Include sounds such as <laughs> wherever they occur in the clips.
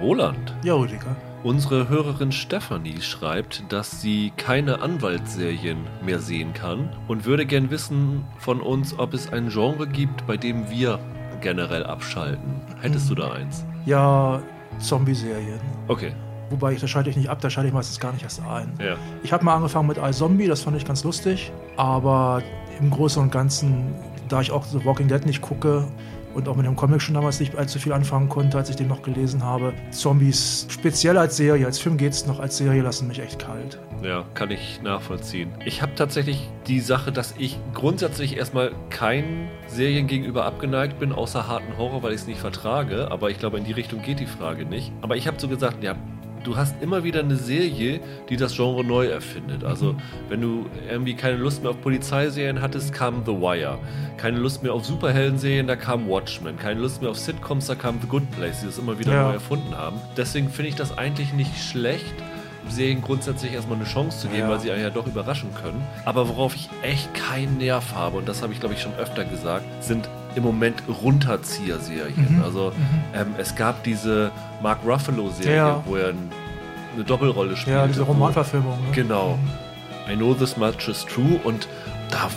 Roland. Ja, Rüdiger. Unsere Hörerin Stefanie schreibt, dass sie keine Anwaltsserien mehr sehen kann und würde gern wissen von uns, ob es ein Genre gibt, bei dem wir generell abschalten. Hättest du da eins? Ja, Zombie-Serien. Okay. Wobei, da schalte ich nicht ab, da schalte ich meistens gar nicht erst ein. Ja. Ich habe mal angefangen mit iZombie, das fand ich ganz lustig. Aber im Großen und Ganzen, da ich auch The Walking Dead nicht gucke und auch mit dem Comic schon damals nicht allzu viel anfangen konnte, als ich den noch gelesen habe, Zombies, speziell als Serie, als Film geht's noch, als Serie lassen mich echt kalt. Ja, kann ich nachvollziehen. Ich habe tatsächlich die Sache, dass ich grundsätzlich erstmal keinen Serien gegenüber abgeneigt bin, außer harten Horror, weil ich es nicht vertrage. Aber ich glaube, in die Richtung geht die Frage nicht. Aber ich habe so gesagt, ja, du hast immer wieder eine Serie, die das Genre neu erfindet. Also, wenn du irgendwie keine Lust mehr auf Polizeiserien hattest, kam The Wire. Keine Lust mehr auf Superhelden-Serien, da kam Watchmen. Keine Lust mehr auf Sitcoms, da kam The Good Place, die das immer wieder Ja. neu erfunden haben. Deswegen finde ich das eigentlich nicht schlecht. Serien grundsätzlich erstmal eine Chance zu geben, Ja. weil sie einen ja doch überraschen können. Aber worauf ich echt keinen Nerv habe, und das habe ich glaube ich schon öfter gesagt, sind im Moment Runterzieher-Serien. Also ähm, es gab diese Mark Ruffalo-Serie, Ja. wo er ein, eine Doppelrolle spielt. Ja, diese Romanverfilmung. Ne? Genau. I know this much is true und da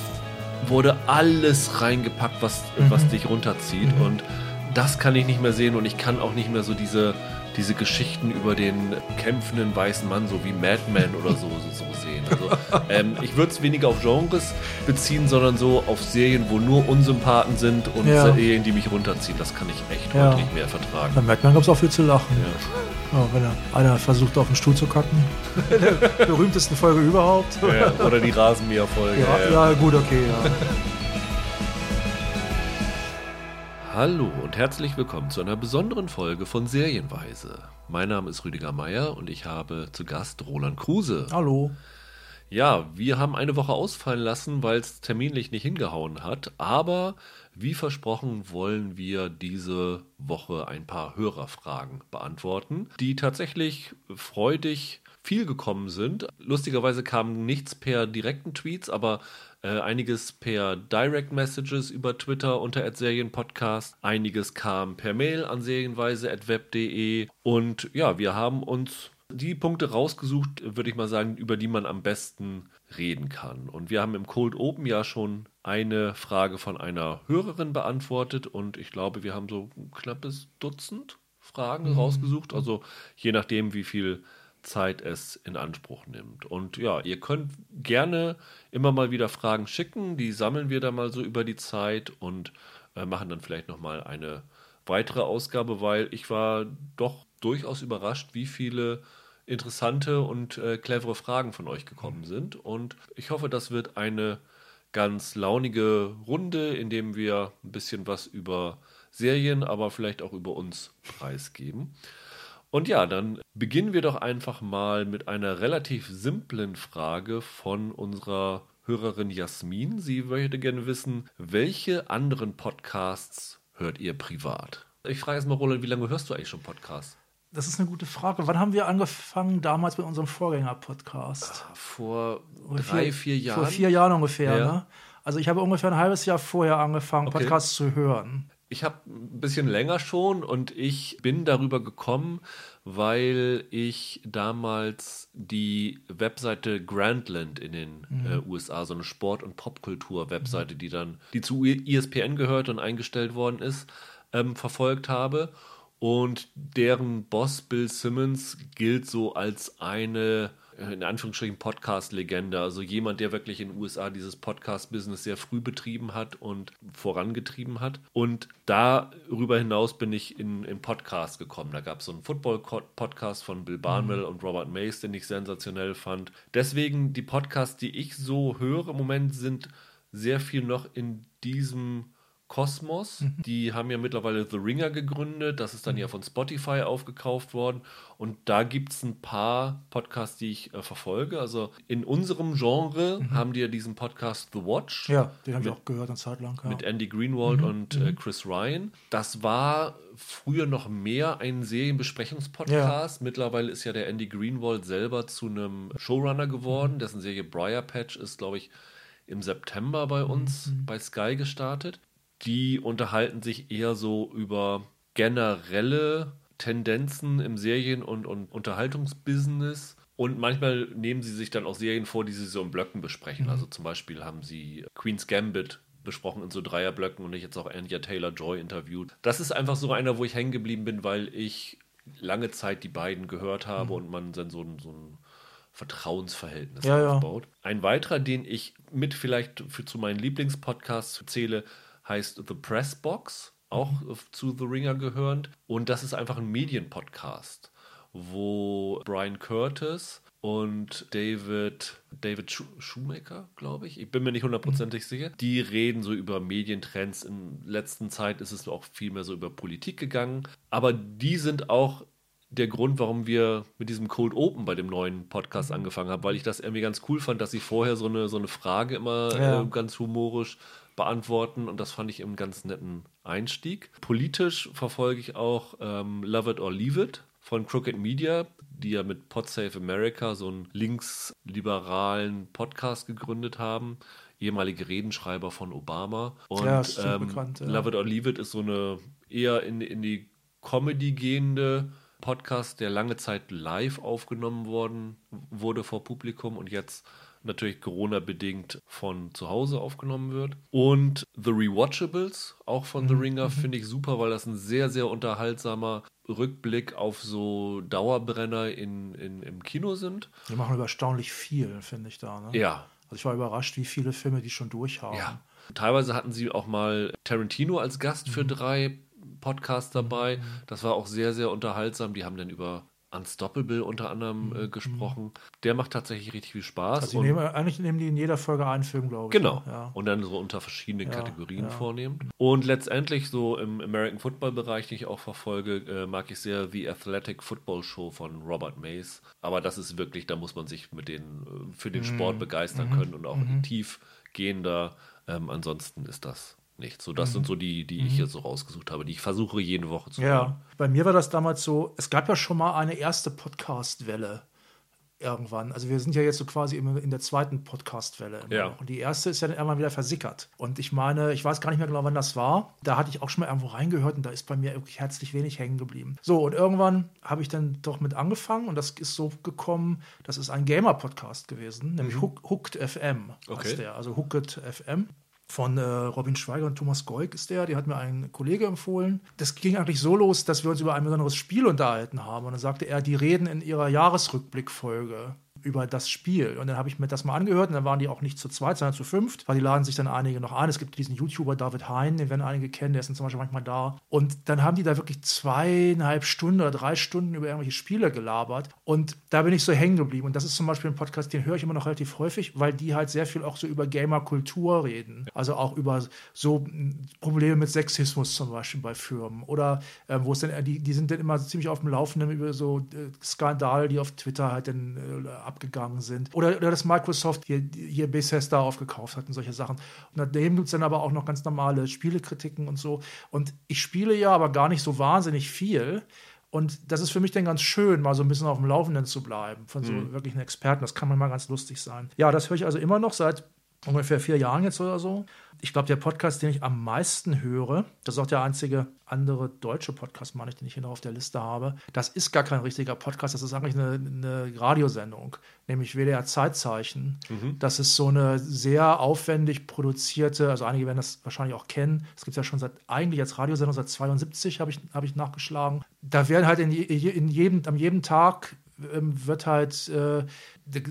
wurde alles reingepackt, was, was dich runterzieht Mhm. und das kann ich nicht mehr sehen und ich kann auch nicht mehr so diese, diese Geschichten über den kämpfenden weißen Mann, so wie Mad Men oder so, so, so sehen. Also, <laughs> ähm, ich würde es weniger auf Genres beziehen, sondern so auf Serien, wo nur Unsympathen sind und Ja. Serien, die mich runterziehen. Das kann ich echt Ja. heute nicht mehr vertragen. Bei Mad Men gab es auch viel zu lachen. Ja. Ja, wenn er, einer versucht, auf den Stuhl zu kacken. In <laughs> der berühmtesten Folge überhaupt. Ja, oder die Rasenmäher-Folge. Ja, ja, gut, okay, ja. <laughs> Hallo und herzlich willkommen zu einer besonderen Folge von Serienweise. Mein Name ist Rüdiger Meier und ich habe zu Gast Roland Kruse. Hallo. Ja, wir haben eine Woche ausfallen lassen, weil es terminlich nicht hingehauen hat, aber wie versprochen wollen wir diese Woche ein paar Hörerfragen beantworten, die tatsächlich freudig viel gekommen sind. Lustigerweise kam nichts per direkten Tweets, aber äh, einiges per Direct Messages über Twitter unter @serienpodcast, einiges kam per Mail an serienweise@web.de und ja, wir haben uns die Punkte rausgesucht, würde ich mal sagen, über die man am besten reden kann. Und wir haben im Cold Open ja schon eine Frage von einer Hörerin beantwortet. Und ich glaube, wir haben so ein knappes Dutzend Fragen rausgesucht, also je nachdem, wie viel Zeit es in Anspruch nimmt. Und ja, ihr könnt gerne immer mal wieder Fragen schicken, die sammeln wir dann mal so über die Zeit und äh, machen dann vielleicht nochmal eine weitere Ausgabe, weil ich war doch durchaus überrascht, wie viele interessante und äh, clevere Fragen von euch gekommen sind. Und ich hoffe, das wird eine ganz launige Runde, in dem wir ein bisschen was über Serien, aber vielleicht auch über uns preisgeben. Und ja, dann beginnen wir doch einfach mal mit einer relativ simplen Frage von unserer Hörerin Jasmin. Sie möchte gerne wissen, welche anderen Podcasts hört ihr privat? Ich frage erstmal, Roland, wie lange hörst du eigentlich schon Podcasts? Das ist eine gute Frage. Wann haben wir angefangen damals mit unserem Vorgänger-Podcast? Vor Ungefähr- drei, vier Jahren? Vor vier Jahren ungefähr, Ja. ne? Also ich habe ungefähr ein halbes Jahr vorher angefangen, Okay. Podcasts zu hören. Ich habe ein bisschen länger schon und ich bin darüber gekommen, weil ich damals die Webseite Grandland in den äh, USA, so eine Sport- und Popkultur-Webseite, die dann, die zu ESPN gehört und eingestellt worden ist, ähm, verfolgt habe. Und deren Boss Bill Simmons gilt so als eine, in Anführungsstrichen, Podcast-Legende. Also jemand, der wirklich in den USA dieses Podcast-Business sehr früh betrieben hat und vorangetrieben hat. Und darüber hinaus bin ich in, in Podcasts gekommen. Da gab es so einen Football-Podcast von Bill Barnwell und Robert Mays, den ich sensationell fand. Deswegen die Podcasts, die ich so höre im Moment, sind sehr viel noch in diesem Kosmos. Die haben ja mittlerweile The Ringer gegründet. Das ist dann ja von Spotify aufgekauft worden. Und da gibt es ein paar Podcasts, die ich äh, verfolge. Also in unserem Genre haben die ja diesen Podcast The Watch. Ja, den habe ich auch gehört eine Zeit lang. Ja. Mit Andy Greenwald und äh, Chris Ryan. Das war früher noch mehr ein Serienbesprechungspodcast. Mittlerweile ist ja der Andy Greenwald selber zu einem Showrunner geworden. Dessen Serie Briar Patch ist, glaube ich, im September bei uns bei Sky gestartet. Die unterhalten sich eher so über generelle Tendenzen im Serien- und, und Unterhaltungsbusiness. Und manchmal nehmen sie sich dann auch Serien vor, die sie so in Blöcken besprechen. Mhm. Also zum Beispiel haben sie Queen's Gambit besprochen in so Dreierblöcken und ich jetzt auch Anya Taylor-Joy interviewt. Das ist einfach so einer, wo ich hängen geblieben bin, weil ich lange Zeit die beiden gehört habe Mhm. und man dann so ein, so ein Vertrauensverhältnis Ja, ja. aufbaut. Ein weiterer, den ich mit vielleicht für, zu meinen Lieblingspodcasts zähle, heißt The Press Box, auch Mhm. zu The Ringer gehörend. Und das ist einfach ein Medienpodcast, wo Brian Curtis und David, David Schu Shoemaker, glaube ich, ich bin mir nicht hundertprozentig sicher, die reden so über Medientrends. In letzter Zeit ist es auch viel mehr so über Politik gegangen. Aber die sind auch der Grund, warum wir mit diesem Cold Open bei dem neuen Podcast angefangen haben, weil ich das irgendwie ganz cool fand, dass sie vorher so eine, so eine Frage immer Ja. äh, ganz humorisch beantworten und das fand ich einen ganz netten Einstieg. Politisch verfolge ich auch ähm, Love It or Leave It von Crooked Media, die ja mit Pod Save America so einen linksliberalen Podcast gegründet haben. Ehemalige Redenschreiber von Obama. Und Ja, ähm, bekannt, ja. Love It or Leave It ist so eine eher in, in die Comedy gehende Podcast, der lange Zeit live aufgenommen worden wurde vor Publikum und jetzt natürlich Corona-bedingt von zu Hause aufgenommen wird. Und The Rewatchables, auch von Mhm, The Ringer, finde ich super, weil das ein sehr, sehr unterhaltsamer Rückblick auf so Dauerbrenner in, in, im Kino sind. Die machen erstaunlich viel, finde ich da. Ne? Ja, Also ich war überrascht, wie viele Filme die schon durchhaben. Ja. Teilweise hatten sie auch mal Tarantino als Gast für drei Podcasts dabei. Das war auch sehr, sehr unterhaltsam. Die haben dann über Unstoppable unter anderem äh, gesprochen. Der macht tatsächlich richtig viel Spaß. Also nehmen, eigentlich nehmen die in jeder Folge einen Film, glaube ich. Genau. ne? Ja. Und dann so unter verschiedenen Ja, Kategorien ja. vornehmen. Und letztendlich so im American Football Bereich, den ich auch verfolge, äh, mag ich sehr The Athletic Football Show von Robert Mays. Aber das ist wirklich, da muss man sich mit den, äh, für Mhm. den Sport begeistern können und auch tiefgehender. Ähm, ansonsten ist das nicht. So, das sind so die, die ich jetzt so rausgesucht habe, die ich versuche jede Woche zu hören. Mhm. Ja, bei mir war das damals so, es gab ja schon mal eine erste Podcast-Welle irgendwann. Also wir sind ja jetzt so quasi immer in der zweiten Podcast-Welle. Ja. Und die erste ist ja dann irgendwann wieder versickert. Und ich meine, ich weiß gar nicht mehr genau, wann das war. Da hatte ich auch schon mal irgendwo reingehört und da ist bei mir wirklich herzlich wenig hängen geblieben. So, und irgendwann habe ich dann doch mit angefangen und das ist so gekommen, das ist ein Gamer-Podcast gewesen, nämlich Hook, Hooked FM Mhm. Okay. der, also Hooked FM. Von äh, Robin Schweiger und Thomas Goik ist der, die hat mir ein Kollege empfohlen. Das ging eigentlich so los, dass wir uns über ein besonderes Spiel unterhalten haben. Und dann sagte er, die reden in ihrer Jahresrückblickfolge über das Spiel. Und dann habe ich mir das mal angehört und dann waren die auch nicht zu zweit, sondern zu fünft, weil die laden sich dann einige noch ein. Es gibt diesen YouTuber David Hein, den werden einige kennen, der ist dann zum Beispiel manchmal da. Und dann haben die da wirklich zweieinhalb Stunden oder drei Stunden über irgendwelche Spiele gelabert. Und da bin ich so hängen geblieben. Und das ist zum Beispiel ein Podcast, den höre ich immer noch relativ häufig, weil die halt sehr viel auch so über Gamer-Kultur reden. Also auch über so Probleme mit Sexismus zum Beispiel bei Firmen. Oder äh, wo es dann, die, die sind dann immer ziemlich auf dem Laufenden über so äh, Skandale, die auf Twitter halt dann äh, abgegangen sind. Oder, oder dass Microsoft hier, hier Bethesda aufgekauft hat und solche Sachen. Und daneben gibt es dann aber auch noch ganz normale Spielekritiken und so. Und ich spiele ja aber gar nicht so wahnsinnig viel. Und das ist für mich dann ganz schön, mal so ein bisschen auf dem Laufenden zu bleiben von so wirklichen Experten. Das kann manchmal ganz lustig sein. Ja, das höre ich also immer noch seit ungefähr vier Jahren jetzt oder so. Ich glaube, der Podcast, den ich am meisten höre, das ist auch der einzige andere deutsche Podcast, meine ich, den ich hier noch auf der Liste habe. Das ist gar kein richtiger Podcast, das ist eigentlich eine, eine Radiosendung, nämlich WDR Zeitzeichen. Das ist so eine sehr aufwendig produzierte, also einige werden das wahrscheinlich auch kennen. Es gibt ja schon seit eigentlich als Radiosendung seit 72 habe ich, habe ich nachgeschlagen. Da werden halt in, in jedem, am jedem Tag ähm, wird halt, äh,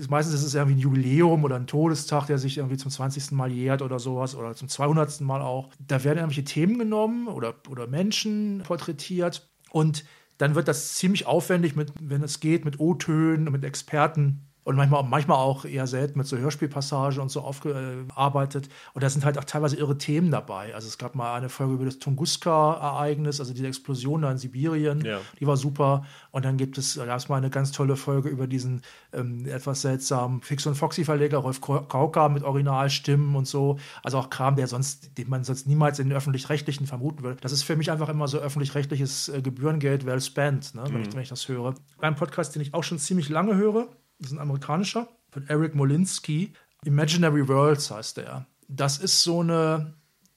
meistens ist es irgendwie ein Jubiläum oder ein Todestag, der sich irgendwie zum 20. Mal jährt oder sowas oder zum 200. Mal auch. Da werden irgendwelche Themen genommen oder, oder Menschen porträtiert und dann wird das ziemlich aufwendig, mit, wenn es geht, mit O-Tönen und mit Experten und manchmal, manchmal auch eher selten mit so Hörspielpassagen und so aufgearbeitet. Und da sind halt auch teilweise irre Themen dabei. Also es gab mal eine Folge über das Tunguska-Ereignis, also diese Explosion da in Sibirien, Ja. die war super. Und dann gibt es, gab es mal eine ganz tolle Folge über diesen ähm, etwas seltsamen Fix und Foxy-Verleger Rolf Kauka mit Originalstimmen und so. Also auch Kram, der sonst, den man sonst niemals in den öffentlich-rechtlichen vermuten würde. Das ist für mich einfach immer so öffentlich-rechtliches äh, Gebührengeld well spent, ne, wenn, ich, wenn ich das höre. Ein Podcast, den ich auch schon ziemlich lange höre, das ist ein amerikanischer, von Eric Molinsky. Imaginary Worlds heißt der. Das ist so eine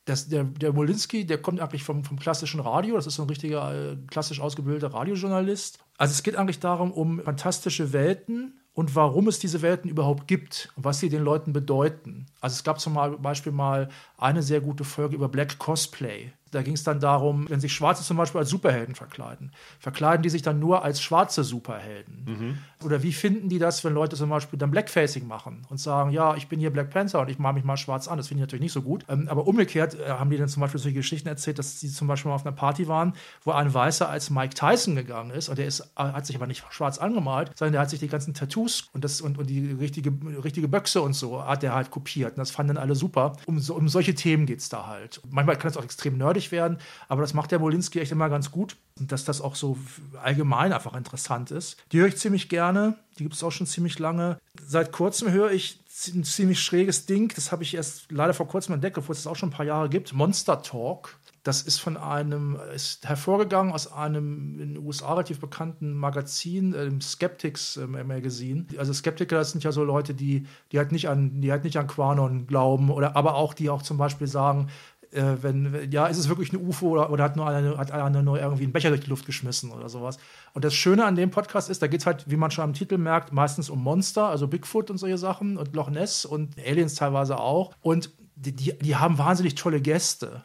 Das, der, der Molinski, der kommt eigentlich vom, vom klassischen Radio, das ist so ein richtiger äh, klassisch ausgebildeter Radiojournalist. Also es geht eigentlich darum, um fantastische Welten und warum es diese Welten überhaupt gibt und was sie den Leuten bedeuten. Also es gab zum Beispiel mal eine sehr gute Folge über Black Cosplay. Da ging es dann darum, wenn sich Schwarze zum Beispiel als Superhelden verkleiden, verkleiden die sich dann nur als schwarze Superhelden? Mhm. Oder wie finden die das, wenn Leute zum Beispiel dann Blackfacing machen und sagen, ja, ich bin hier Black Panther und ich mache mich mal schwarz an? Das finde ich natürlich nicht so gut. Ähm, aber umgekehrt äh, haben die dann zum Beispiel solche Geschichten erzählt, dass sie zum Beispiel mal auf einer Party waren, wo ein Weißer als Mike Tyson gegangen ist und der ist, äh, hat sich aber nicht schwarz angemalt, sondern der hat sich die ganzen Tattoos und, das, und, und die richtige, richtige Böxe und so hat der halt kopiert. Und das fanden dann alle super. Um, um solche Themen geht es da halt. Manchmal kann es auch extrem nerdig werden, aber das macht der Molinski echt immer ganz gut. Dass das auch so allgemein einfach interessant ist. Die höre ich ziemlich gerne. Die gibt es auch schon ziemlich lange. Seit kurzem höre ich ein ziemlich schräges Ding. Das habe ich erst leider vor kurzem entdeckt, obwohl es das auch schon ein paar Jahre gibt. Monster Talk. Das ist von einem, ist hervorgegangen aus einem in den USA relativ bekannten Magazin, dem Skeptics äh, Magazine. Also Skeptiker, das sind ja so Leute, die, die halt nicht an, die halt nicht an Quanon glauben oder aber auch, die auch zum Beispiel sagen, äh, wenn, ja, ist es wirklich eine UFO oder, oder hat nur einer, hat einer nur irgendwie einen Becher durch die Luft geschmissen oder sowas. Und das Schöne an dem Podcast ist, da geht es halt, wie man schon am Titel merkt, meistens um Monster, also Bigfoot und solche Sachen und Loch Ness und Aliens teilweise auch. Und die, die, die haben wahnsinnig tolle Gäste.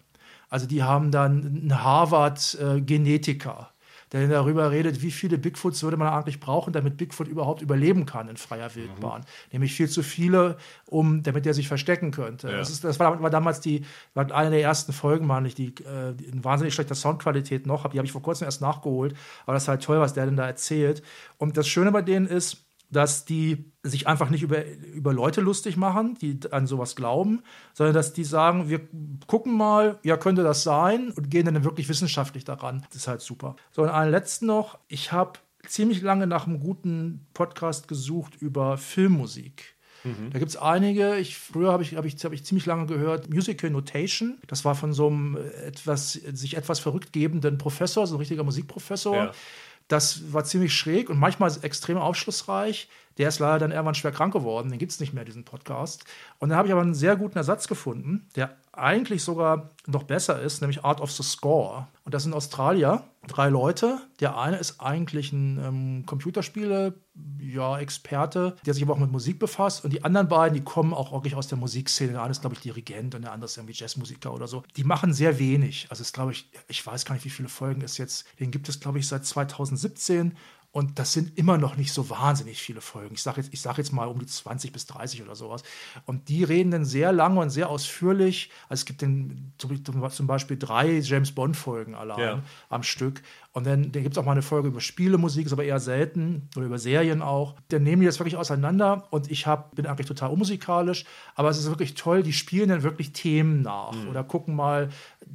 Also die haben dann einen Harvard-Genetiker. Der darüber redet, wie viele Bigfoots würde man eigentlich brauchen, damit Bigfoot überhaupt überleben kann in freier Wildbahn. Mhm. Nämlich viel zu viele, um, damit er sich verstecken könnte. Ja. Das, ist, das war, war, damals die, war eine der ersten Folgen, meine ich, die, äh, die in wahnsinnig schlechter Soundqualität noch habe. Die habe ich vor kurzem erst nachgeholt. Aber das ist halt toll, was der denn da erzählt. Und das Schöne bei denen ist, dass die sich einfach nicht über, über Leute lustig machen, die an sowas glauben, sondern dass die sagen, wir gucken mal, ja, könnte das sein und gehen dann wirklich wissenschaftlich daran. Das ist halt super. So, und einen letzten noch. Ich habe ziemlich lange nach einem guten Podcast gesucht über Filmmusik. Mhm. Da gibt es einige. Ich, früher habe ich, hab ich, hab ich ziemlich lange gehört Musical Notation. Das war von so einem etwas, sich etwas verrückt gebenden Professor, so ein richtiger Musikprofessor. Ja das war ziemlich schräg und manchmal extrem aufschlussreich. Der ist leider dann irgendwann schwer krank geworden. Den gibt es nicht mehr, diesen Podcast. Und dann habe ich aber einen sehr guten Ersatz gefunden, der eigentlich sogar noch besser ist, nämlich Art of the Score. Und das sind Australier, drei Leute. Der eine ist eigentlich ein ähm, Computerspiele, ja, Experte, der sich aber auch mit Musik befasst. Und die anderen beiden, die kommen auch wirklich aus der Musikszene. Der eine ist, glaube ich, Dirigent und der andere ist irgendwie Jazzmusiker oder so. Die machen sehr wenig. Also es glaube ich, ich weiß gar nicht, wie viele Folgen es jetzt, den gibt es, glaube ich, seit 2017 und das sind immer noch nicht so wahnsinnig viele Folgen. Ich sage jetzt, sag jetzt mal um die 20 bis 30 oder sowas. Und die reden dann sehr lange und sehr ausführlich. Also es gibt dann zum Beispiel drei James Bond-Folgen allein ja. am Stück. Und dann, dann gibt es auch mal eine Folge über Spielemusik, ist aber eher selten, oder über Serien auch. Dann nehmen die das wirklich auseinander und ich hab, bin eigentlich total unmusikalisch, aber es ist wirklich toll, die spielen dann wirklich Themen nach mhm. oder gucken mal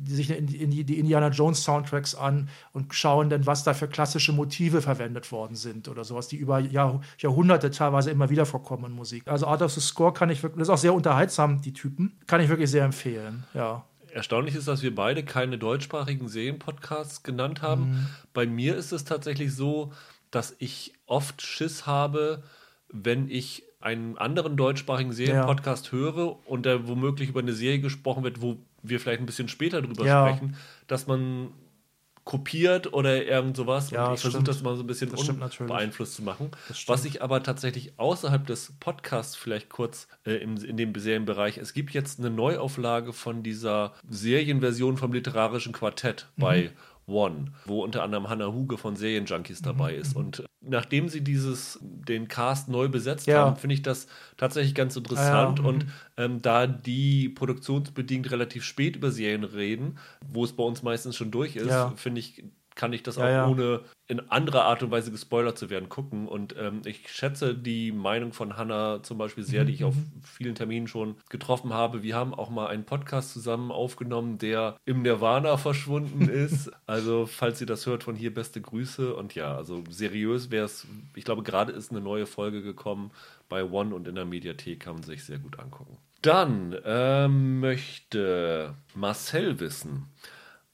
sich in die, in die Indiana Jones Soundtracks an und schauen dann, was da für klassische Motive verwendet worden sind oder sowas, die über Jahr, Jahrhunderte teilweise immer wieder vorkommen in Musik. Also Art of the Score kann ich wirklich, das ist auch sehr unterhaltsam, die Typen, kann ich wirklich sehr empfehlen, ja. Erstaunlich ist, dass wir beide keine deutschsprachigen Serienpodcasts genannt haben. Mhm. Bei mir ist es tatsächlich so, dass ich oft Schiss habe, wenn ich einen anderen deutschsprachigen Serienpodcast ja. höre und da womöglich über eine Serie gesprochen wird, wo wir vielleicht ein bisschen später drüber ja. sprechen, dass man kopiert oder irgend sowas. Ja, und ich versuche das mal so ein bisschen unbeeinflusst zu machen. Was ich aber tatsächlich außerhalb des Podcasts vielleicht kurz äh, im, in dem Serienbereich, es gibt jetzt eine Neuauflage von dieser Serienversion vom literarischen Quartett mhm. bei One, wo unter anderem Hannah Huge von Serienjunkies mhm, dabei ist. Mhm. Und nachdem sie dieses, den Cast neu besetzt ja. haben, finde ich das tatsächlich ganz interessant. Ja, ja. Und mhm. ähm, da die produktionsbedingt relativ spät über Serien reden, wo es bei uns meistens schon durch ist, finde ich kann ich das ja, auch ja. ohne in anderer Art und Weise gespoilert zu werden gucken. Und ähm, ich schätze die Meinung von Hannah zum Beispiel sehr, mhm. die ich auf mhm. vielen Terminen schon getroffen habe. Wir haben auch mal einen Podcast zusammen aufgenommen, der im Nirvana verschwunden <laughs> ist. Also, falls ihr das hört, von hier beste Grüße. Und ja, also seriös wäre es, ich glaube, gerade ist eine neue Folge gekommen bei One und in der Mediathek kann man sich sehr gut angucken. Dann ähm, möchte Marcel wissen,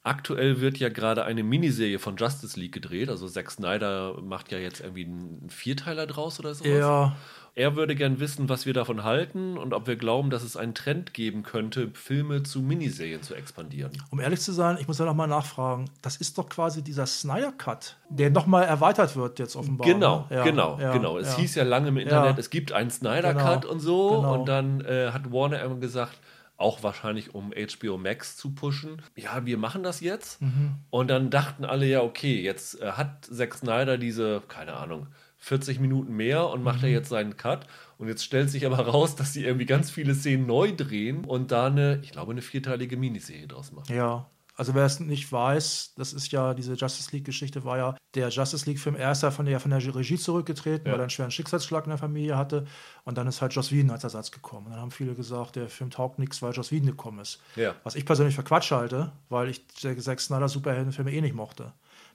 Aktuell wird ja gerade eine Miniserie von Justice League gedreht. Also Zack Snyder macht ja jetzt irgendwie einen Vierteiler draus oder sowas. Ja. Er würde gern wissen, was wir davon halten und ob wir glauben, dass es einen Trend geben könnte, Filme zu Miniserien zu expandieren. Um ehrlich zu sein, ich muss ja nochmal nachfragen. Das ist doch quasi dieser Snyder-Cut, der nochmal erweitert wird jetzt offenbar. Genau, ne? ja, genau, ja, genau. Es ja. hieß ja lange im Internet, es gibt einen Snyder-Cut Genau, und so. genau. Und dann äh, hat Warner immer gesagt, auch wahrscheinlich um HBO Max zu pushen. Ja, wir machen das jetzt. Mhm. Und dann dachten alle ja, okay, jetzt äh, hat Zack Snyder diese, keine Ahnung, 40 Minuten mehr und macht Mhm. er jetzt seinen Cut. Und jetzt stellt sich aber <laughs> raus, dass sie irgendwie ganz viele Szenen neu drehen und da eine, ich glaube, eine vierteilige Miniserie draus machen. Ja, also wer es nicht weiß, das ist ja, diese Justice League-Geschichte war ja, der Justice League-Film erst ja von der, von der Regie zurückgetreten, Ja. weil er einen schweren Schicksalsschlag in der Familie hatte. Und dann ist halt Joss Whedon als Ersatz gekommen. Und dann haben viele gesagt, der Film taugt nichts, weil Joss Whedon gekommen ist. Ja. Was ich persönlich für Quatsch halte, weil ich Zack Snyder Superheldenfilme eh nicht mochte.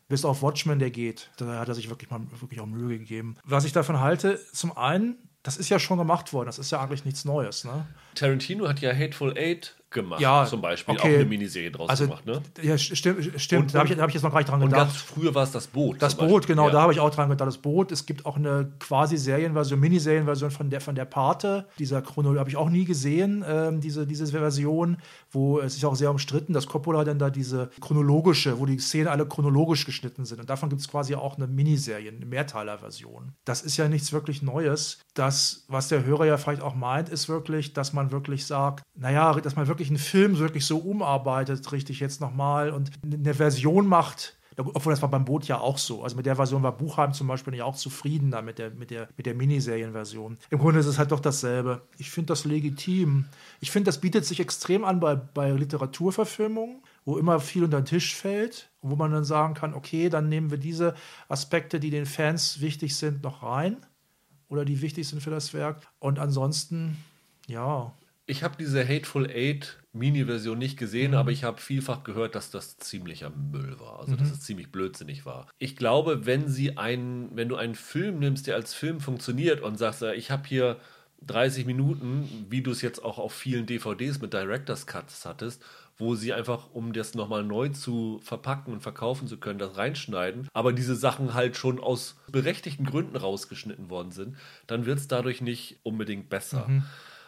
Bis auf Watchmen, der geht. Da hat er sich wirklich mal wirklich auch Mühe gegeben. Was ich davon halte, zum einen, das ist ja schon gemacht worden. Das ist ja eigentlich nichts Neues. Ne? Tarantino hat ja Hateful Eight gemacht, Ja, zum Beispiel. okay. Auch eine Miniserie draus Also, gemacht, ne? ja, stimmt, stimmt. Und- da habe ich, hab ich jetzt noch gar nicht dran Und gedacht. ganz früher war es das Boot. Das Boot, genau, Ja. da habe ich auch dran gedacht. Das Boot, es gibt auch eine quasi Serienversion, Miniserienversion von der, von der Pate. Dieser Chrono habe ich auch nie gesehen, ähm, diese, diese Version, wo es ist auch sehr umstritten, dass Coppola dann da diese chronologische, wo die Szenen alle chronologisch geschnitten sind. Und davon gibt es quasi auch eine Miniserie, eine Mehrteilerversion. Das ist ja nichts wirklich Neues. Das, was der Hörer ja vielleicht auch meint, ist wirklich, dass man wirklich sagt, naja, dass man wirklich einen Film wirklich so umarbeitet, richtig jetzt nochmal und eine Version macht, obwohl das war beim Boot ja auch so. Also mit der Version war Buchheim zum Beispiel nicht auch zufrieden da mit der, mit der, mit der Miniserienversion. Im Grunde ist es halt doch dasselbe. Ich finde das legitim. Ich finde, das bietet sich extrem an bei, bei Literaturverfilmungen, wo immer viel unter den Tisch fällt wo man dann sagen kann, okay, dann nehmen wir diese Aspekte, die den Fans wichtig sind, noch rein oder die wichtig sind für das Werk. Und ansonsten, ja, Ich habe diese Hateful Eight Mini-Version nicht gesehen, Mhm. aber ich habe vielfach gehört, dass das ziemlicher Müll war. Also, dass es ziemlich blödsinnig war. Ich glaube, wenn sie einen, wenn du einen Film nimmst, der als Film funktioniert und sagst, ja, ich habe hier 30 Minuten, wie du es jetzt auch auf vielen DVDs mit Director's Cuts hattest, wo sie einfach, um das nochmal neu zu verpacken und verkaufen zu können, das reinschneiden, aber diese Sachen halt schon aus berechtigten Gründen rausgeschnitten worden sind, dann wird es dadurch nicht unbedingt besser.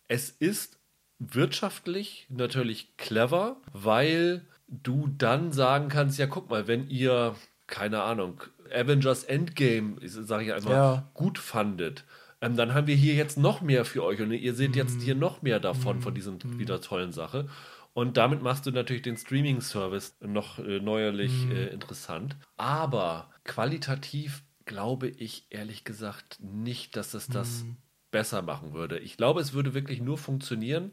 Es ist wirtschaftlich natürlich clever, weil du dann sagen kannst, ja guck mal, wenn ihr, keine Ahnung, Avengers Endgame, sage ich einfach, Ja. gut fandet, ähm, dann haben wir hier jetzt noch mehr für euch und ihr seht jetzt hier noch mehr davon, von diesen wieder tollen Sache. Und damit machst du natürlich den Streaming-Service noch äh, neuerlich äh, interessant. Aber qualitativ glaube ich ehrlich gesagt nicht, dass es das besser machen würde. Ich glaube, es würde wirklich nur funktionieren,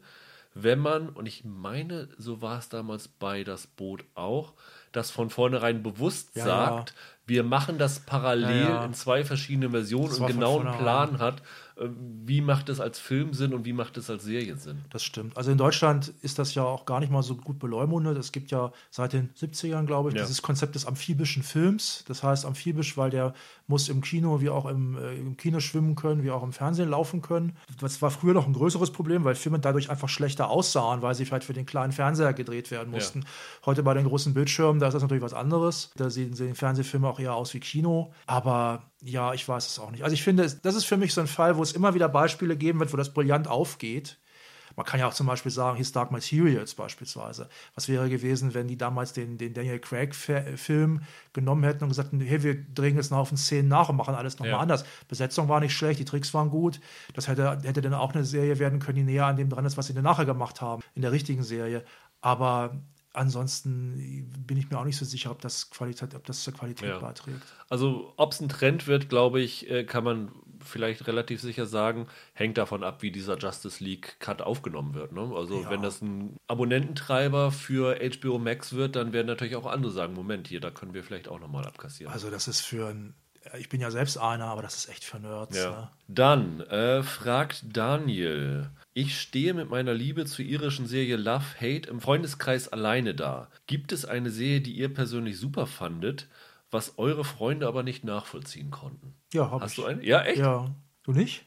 wenn man, und ich meine, so war es damals bei das Boot auch, das von vornherein bewusst Ja, sagt, wir machen das parallel Ja, ja. in zwei verschiedenen Versionen Das und genau einen. Plan hat, äh, wie macht es als Film Sinn und wie macht es als Serie Sinn. Das stimmt. Also in Deutschland ist das ja auch gar nicht mal so gut beleumundet. Es gibt ja seit den 70ern, glaube ich, Ja. dieses Konzept des amphibischen Films. Das heißt amphibisch, weil der muss im Kino wie auch im, äh, im Kino schwimmen können, wie auch im Fernsehen laufen können. Das war früher noch ein größeres Problem, weil Filme dadurch einfach schlechter aussahen, weil sie vielleicht für den kleinen Fernseher gedreht werden mussten. Heute bei den großen Bildschirmen, da ist das natürlich was anderes. Da sehen, sehen Fernsehfilme auch eher aus wie Kino. Aber ja, ich weiß es auch nicht. Also ich finde, das ist für mich so ein Fall, wo es immer wieder Beispiele geben wird, wo das brillant aufgeht. Man kann ja auch zum Beispiel sagen, His Dark Materials beispielsweise. Was wäre gewesen, wenn die damals den, den Daniel Craig-Film genommen hätten und gesagt hätten, hey, wir drehen jetzt einen Haufen Szenen nach und machen alles nochmal Ja. anders. Besetzung war nicht schlecht, die Tricks waren gut. Das hätte, hätte dann auch eine Serie werden können, die näher an dem dran ist, was sie dann nachher gemacht haben, in der richtigen Serie. Aber ansonsten bin ich mir auch nicht so sicher, ob das, Qualität, ob das zur Qualität Ja. beiträgt. Also, ob es ein Trend wird, glaube ich, äh, kann man vielleicht relativ sicher sagen, hängt davon ab, wie dieser Justice League Cut aufgenommen wird. Ne? Also, Ja. wenn das ein Abonnententreiber für HBO Max wird, dann werden natürlich auch andere sagen: Moment, hier, da können wir vielleicht auch nochmal abkassieren. Also das ist für ein, ich bin ja selbst einer, aber das ist echt für Nerds. Ja. Ne? Dann äh, fragt Daniel: Ich stehe mit meiner Liebe zur irischen Serie Love Hate im Freundeskreis alleine da. Gibt es eine Serie, die ihr persönlich super fandet, was eure Freunde aber nicht nachvollziehen konnten? Ja, hab Hast ich. du eine? Ja, echt? Ja. Du nicht?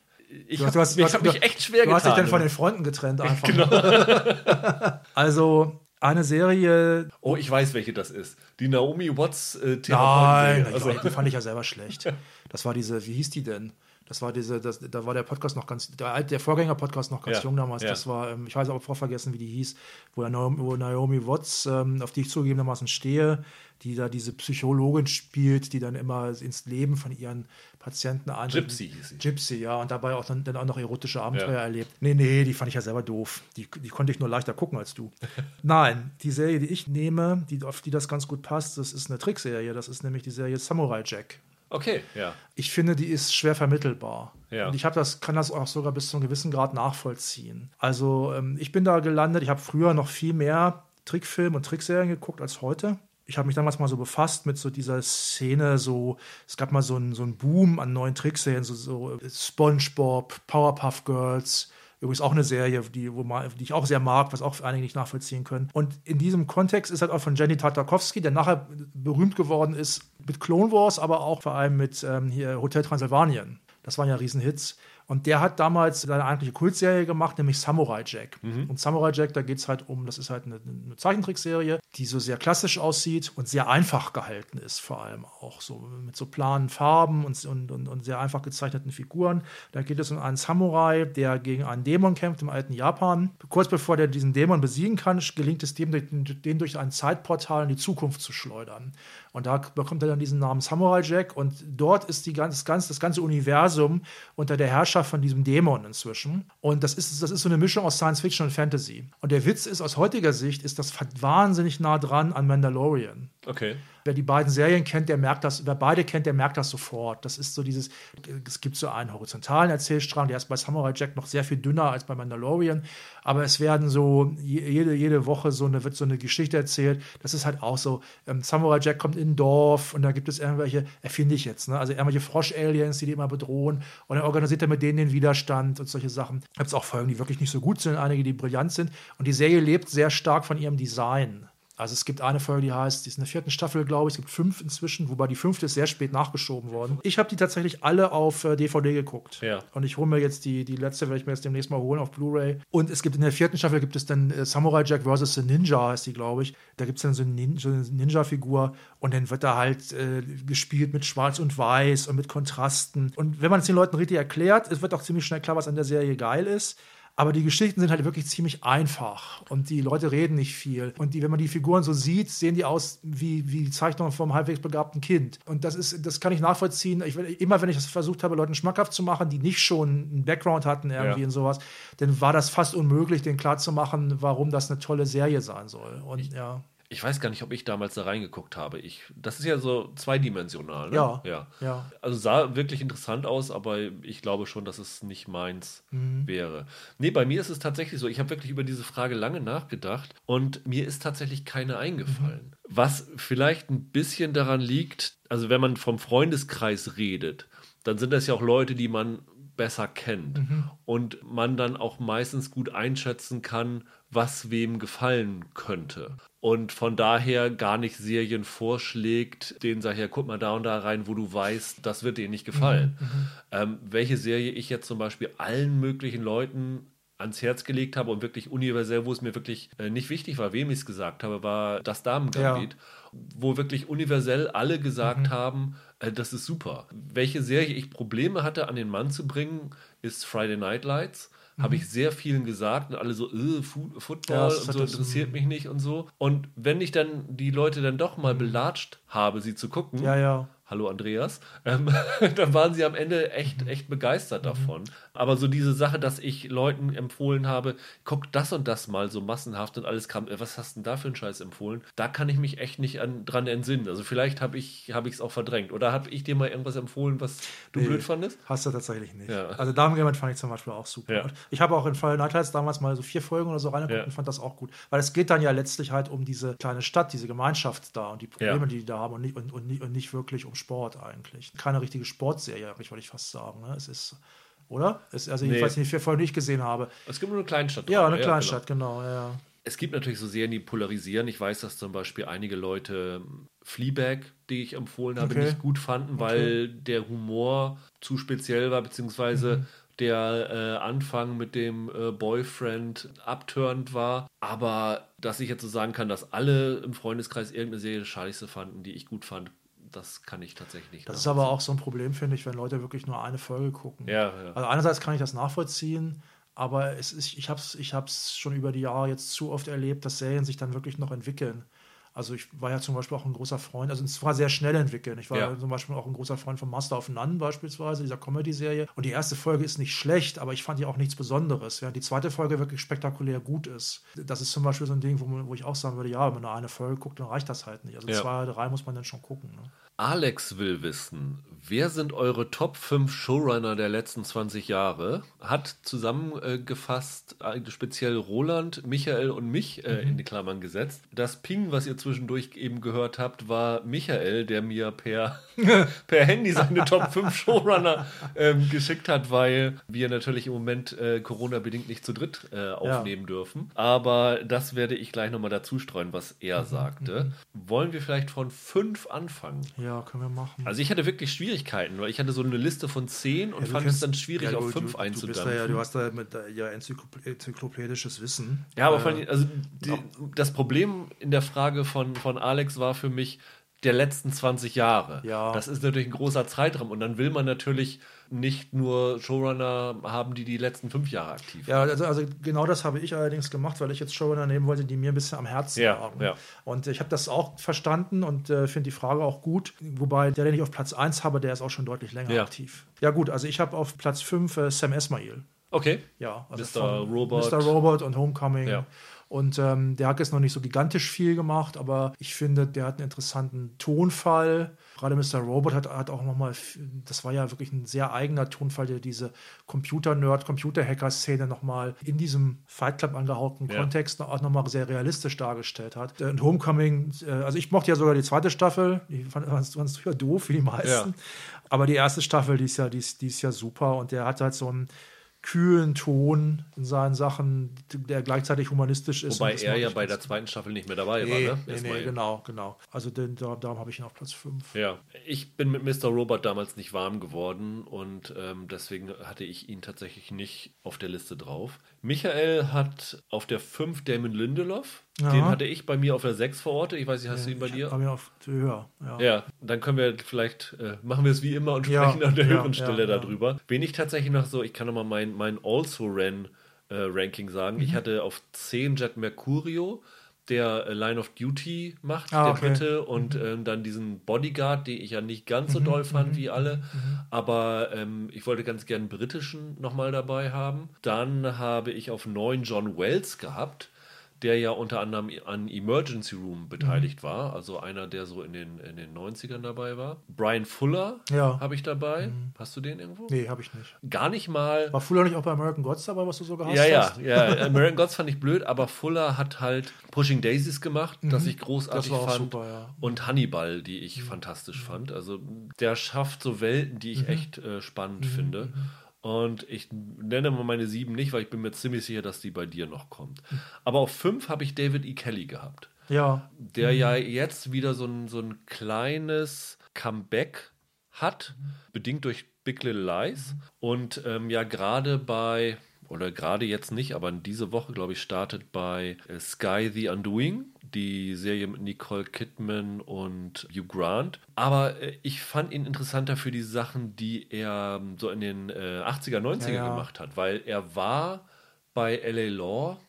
Ich Du habe du du hab mich echt schwer Du hast dich getan. dann von den Freunden getrennt einfach. <laughs> Genau. <laughs> also, Eine Serie. Oh, ich weiß, welche das ist. Die Naomi Watts äh, Nein, also. die fand ich ja selber schlecht. Das war diese, wie hieß die denn? Das war diese, das, da war der Podcast noch ganz, der, der Vorgänger-Podcast noch ganz Ja, jung damals. ja. Das war, ähm, ich weiß auch vergessen, wie die hieß, wo, Naomi, wo Naomi Watts, ähm, auf die ich zugegebenermaßen stehe, die da diese Psychologin spielt, die dann immer ins Leben von ihren Patienten ein. Gypsy hieß sie. Gypsy, ja, und dabei auch dann, dann auch noch erotische Abenteuer Ja. erlebt. Nee, nee, die fand ich ja selber doof. Die, die konnte ich nur leichter gucken als du. <laughs> Nein, die Serie, die ich nehme, die, auf die das ganz gut passt, das ist eine Trickserie. Das ist nämlich die Serie Samurai Jack. Okay, ja. Ich finde, die ist schwer vermittelbar. Ja. Und ich habe das, kann das auch sogar bis zu einem gewissen Grad nachvollziehen. Also ähm, ich bin da gelandet, ich habe früher noch viel mehr Trickfilme und Trickserien geguckt als heute. Ich habe mich damals mal so befasst mit so dieser Szene, so, es gab mal so einen so einen Boom an neuen Trickserien, so, so SpongeBob, Powerpuff Girls, Übrigens auch eine Serie, die, wo man, die ich auch sehr mag, was auch einige nicht nachvollziehen können. Und in diesem Kontext ist halt auch von Jenny Tartakowski, der nachher berühmt geworden ist mit Clone Wars, aber auch vor allem mit ähm, hier Hotel Transylvanien. Das waren ja Riesenhits. Und der hat damals seine eigentliche Kultserie gemacht, nämlich Samurai Jack. Und Samurai Jack, da geht es halt um, das ist halt eine, eine Zeichentrickserie, die so sehr klassisch aussieht und sehr einfach gehalten ist, vor allem auch so mit so planen Farben und, und, und, und sehr einfach gezeichneten Figuren. Da geht es um einen Samurai, der gegen einen Dämon kämpft im alten Japan. Kurz bevor der diesen Dämon besiegen kann, gelingt es dem, den durch ein Zeitportal in die Zukunft zu schleudern. Und da bekommt er dann diesen Namen Samurai Jack und dort ist die ganz, das, ganze, das ganze Universum unter der Herrschaft von diesem Dämon inzwischen. Und das ist, das ist so eine Mischung aus Science Fiction und Fantasy. Und der Witz ist, aus heutiger Sicht ist das wahnsinnig nah dran an Mandalorian. Okay. Wer die beiden Serien kennt, der merkt das, wer beide kennt, der merkt das sofort. Das ist so dieses, es gibt so einen horizontalen Erzählstrang, der ist bei Samurai Jack noch sehr viel dünner als bei Mandalorian, aber es werden so jede, jede Woche so eine, wird so eine Geschichte erzählt. Das ist halt auch so, ähm, Samurai Jack kommt in ein Dorf und da gibt es irgendwelche, erfinde ich jetzt, ne? also irgendwelche Frosch-Aliens, die die immer bedrohen und dann organisiert er mit denen den Widerstand und solche Sachen. Gibt es auch Folgen, die wirklich nicht so gut sind, einige, die brillant sind und die Serie lebt sehr stark von ihrem Design. Also es gibt eine Folge, die heißt, die ist in der vierten Staffel, glaube ich. Es gibt fünf inzwischen, wobei die fünfte ist sehr spät nachgeschoben worden. Ich habe die tatsächlich alle auf äh, DVD geguckt. Ja. Und ich hole mir jetzt die, die letzte, werde ich mir jetzt demnächst mal holen auf Blu-ray. Und es gibt in der vierten Staffel gibt es dann äh, Samurai Jack vs. The Ninja, heißt die, glaube ich. Da gibt es dann so eine, Nin so eine Ninja-Figur und dann wird da halt äh, gespielt mit Schwarz und Weiß und mit Kontrasten. Und wenn man es den Leuten richtig erklärt, es wird auch ziemlich schnell klar, was an der Serie geil ist. Aber die Geschichten sind halt wirklich ziemlich einfach und die Leute reden nicht viel. Und die, wenn man die Figuren so sieht, sehen die aus wie, wie die Zeichnungen vom halbwegs begabten Kind. Und das ist, das kann ich nachvollziehen. Ich, immer wenn ich das versucht habe, Leuten schmackhaft zu machen, die nicht schon einen Background hatten irgendwie Ja. in sowas, dann war das fast unmöglich, denen klarzumachen, warum das eine tolle Serie sein soll. Und ja. Ich weiß gar nicht, ob ich damals da reingeguckt habe. Ich, das ist ja so zweidimensional, ne? Ja, ja. ja. Also sah wirklich interessant aus, aber ich glaube schon, dass es nicht meins Mhm. wäre. Nee, bei mir ist es tatsächlich so. Ich habe wirklich über diese Frage lange nachgedacht und mir ist tatsächlich keine eingefallen. Mhm. Was vielleicht ein bisschen daran liegt, also wenn man vom Freundeskreis redet, dann sind das ja auch Leute, die man besser kennt Mhm. und man dann auch meistens gut einschätzen kann, was wem gefallen könnte. Und von daher gar nicht Serien vorschlägt, denen sag ja, guck mal da und da rein, wo du weißt, das wird dir nicht gefallen. Ähm, welche Serie ich jetzt zum Beispiel allen möglichen Leuten ans Herz gelegt habe und wirklich universell, wo es mir wirklich äh, nicht wichtig war, wem ich es gesagt habe, war das Damengambit, wo wirklich universell alle gesagt haben, äh, das ist super. Welche Serie ich Probleme hatte, an den Mann zu bringen, ist Friday Night Lights. Habe ich sehr vielen gesagt und alle so, äh, Football Ja, und so interessiert mich nicht und so. Und wenn ich dann die Leute dann doch mal belatscht habe, sie zu gucken, Ja, ja. Hallo Andreas, ähm, <laughs> dann waren sie am Ende echt, echt begeistert davon. Aber so diese Sache, dass ich Leuten empfohlen habe, guck das und das mal so massenhaft und alles kam, äh, was hast du denn da für einen Scheiß empfohlen? Da kann ich mich echt nicht an, dran entsinnen. Also vielleicht habe ich es auch verdrängt. Oder habe ich dir mal irgendwas empfohlen, was du Nee. blöd fandest? Hast du tatsächlich nicht. Ja. Also Damengambit fand ich zum Beispiel auch super. Ja. Ich habe auch in Friday Night Lights damals mal so vier Folgen oder so reingeguckt Ja. und fand das auch gut. Weil es geht dann ja letztlich halt um diese kleine Stadt, diese Gemeinschaft da und die Probleme, Ja. die die da haben und nicht, und, und, nicht, und nicht wirklich um Sport eigentlich. Keine richtige Sportserie, würde ich fast sagen. Ne? Es ist, oder? Es, also jedenfalls die vier Folgen, die ich gesehen habe. Es gibt nur eine Kleinstadt. Ja, eine Kleinstadt, genau. ja, ja. Es gibt natürlich so Serien, die polarisieren. Ich weiß, dass zum Beispiel einige Leute Fleabag, die ich empfohlen habe, Okay. nicht gut fanden, weil der Humor zu speziell war, beziehungsweise der äh, Anfang mit dem äh, Boyfriend abturnt war. Aber dass ich jetzt so sagen kann, dass alle im Freundeskreis irgendeine Serie scheiße fanden, die ich gut fand, das kann ich tatsächlich nicht. Das ist aber auch so ein Problem, finde ich, wenn Leute wirklich nur eine Folge gucken. Ja, ja. Also einerseits kann ich das nachvollziehen, aber es ist, ich habe es ich schon über die Jahre jetzt zu oft erlebt, dass Serien sich dann wirklich noch entwickeln. Also ich war ja zum Beispiel auch ein großer Freund, also es war sehr schnell entwickelt. Ich war ja. zum Beispiel auch ein großer Freund von Master of None beispielsweise, dieser Comedy-Serie. Und die erste Folge ist nicht schlecht, aber ich fand die auch nichts Besonderes. Während die zweite Folge wirklich spektakulär gut ist. Das ist zum Beispiel so ein Ding, wo, wo ich auch sagen würde, ja, wenn man nur eine Folge guckt, dann reicht das halt nicht. Also ja. zwei, drei muss man dann schon gucken. Ne? Alex will wissen, wer sind eure Top 5 Showrunner der letzten 20 Jahre? Hat zusammengefasst äh, speziell Roland, Michael und mich äh, mhm. in die Klammern gesetzt. Das Ping, was ihr zwischendurch eben gehört habt, war Michael, der mir per, <laughs> per Handy seine Top 5 Showrunner ähm, geschickt hat, weil wir natürlich im Moment äh, Corona-bedingt nicht zu dritt äh, aufnehmen ja. dürfen. Aber das werde ich gleich nochmal dazu streuen, was er mhm. sagte. Mhm. Wollen wir vielleicht von 5 anfangen? Ja. Ja, können wir machen. Also ich hatte wirklich Schwierigkeiten, weil ich hatte so eine Liste von zehn und ja, fand es dann schwierig, ja, auf fünf du, einzudampfen. Du, ja, du hast da mit ja enzyklopädisches Wissen. Ja, aber äh, also die, das Problem in der Frage von, von Alex war für mich, der letzten 20 Jahre. Ja. Das ist natürlich ein großer Zeitraum und dann will man natürlich nicht nur Showrunner haben, die die letzten fünf Jahre aktiv Ja, also, also genau das habe ich allerdings gemacht, weil ich jetzt Showrunner nehmen wollte, die mir ein bisschen am Herzen ja, lagen. Ja. Und ich habe das auch verstanden und äh, finde die Frage auch gut. Wobei der, den ich auf Platz 1 habe, der ist auch schon deutlich länger ja. aktiv. Ja gut, also ich habe auf Platz 5 äh, Sam Esmail. Okay. Ja, also Mr. Robot. Mr. Robot und Homecoming. Ja. Und ähm, der hat jetzt noch nicht so gigantisch viel gemacht, aber ich finde, der hat einen interessanten Tonfall. Gerade Mr. Robot hat, hat auch nochmal, das war ja wirklich ein sehr eigener Tonfall, der diese Computer-Nerd, Computer-Hacker-Szene nochmal in diesem Fight Club angehauchten ja. Kontext auch nochmal sehr realistisch dargestellt hat. Und Homecoming, äh, also ich mochte ja sogar die zweite Staffel, die fand es ja doof wie die meisten. Ja. Aber die erste Staffel, die ist ja, die ist, die ist ja super und der hat halt so ein kühlen Ton in seinen Sachen, der gleichzeitig humanistisch ist. Wobei er ja bei der zweiten Staffel nicht mehr dabei nee, war, ne? Nee, nee, genau, genau. Also den, darum habe ich ihn auf Platz 5. Ja, ich bin mit Mr. Robot damals nicht warm geworden und ähm, deswegen hatte ich ihn tatsächlich nicht auf der Liste drauf. Michael hat auf der 5 Damon Lindelof. Ja. Den hatte ich bei mir auf der 6 verortet. Ich weiß nicht, hast ja, du ihn bei dir? Bei mir auf höher. Ja. ja, dann können wir vielleicht, äh, machen wir es wie immer und sprechen an der höheren Stelle darüber. Wen ich tatsächlich noch so, ich kann nochmal mein, mein Also-Ran äh, Ranking sagen. Mhm. Ich hatte auf 10 Jet Mercurio, der äh, Line of Duty macht, ah, der okay. Brite, und mhm. ähm, dann diesen Bodyguard, den ich ja nicht ganz so mhm. doll fand mhm. wie alle, mhm. aber ähm, ich wollte ganz gern einen britischen nochmal dabei haben. Dann habe ich auf 9 John Wells gehabt der ja unter anderem an Emergency Room beteiligt mhm. war, also einer, der so in den, in den 90ern dabei war. Brian Fuller ja. habe ich dabei. Mhm. Hast du den irgendwo? Nee, habe ich nicht. Gar nicht mal. War Fuller nicht auch bei American Gods dabei, was du so gehasst ja, hast? Ja, ja. <laughs> American Gods fand ich blöd, aber Fuller hat halt Pushing Daisies gemacht, mhm. das ich großartig das fand. Super, ja. Und Hannibal, die ich mhm. fantastisch fand. Also der schafft so Welten, die ich mhm. echt äh, spannend mhm. finde. Und ich nenne mal meine sieben nicht, weil ich bin mir ziemlich sicher, dass die bei dir noch kommt. Aber auf fünf habe ich David E. Kelly gehabt. Ja. Der mhm. ja jetzt wieder so ein, so ein kleines Comeback hat, mhm. bedingt durch Big Little Lies. Mhm. Und ähm, ja, gerade bei, oder gerade jetzt nicht, aber diese Woche, glaube ich, startet bei äh, Sky the Undoing die Serie mit Nicole Kidman und Hugh Grant. Aber äh, ich fand ihn interessanter für die Sachen, die er ähm, so in den äh, 80er, 90er ja, ja. gemacht hat, weil er war bei LA Law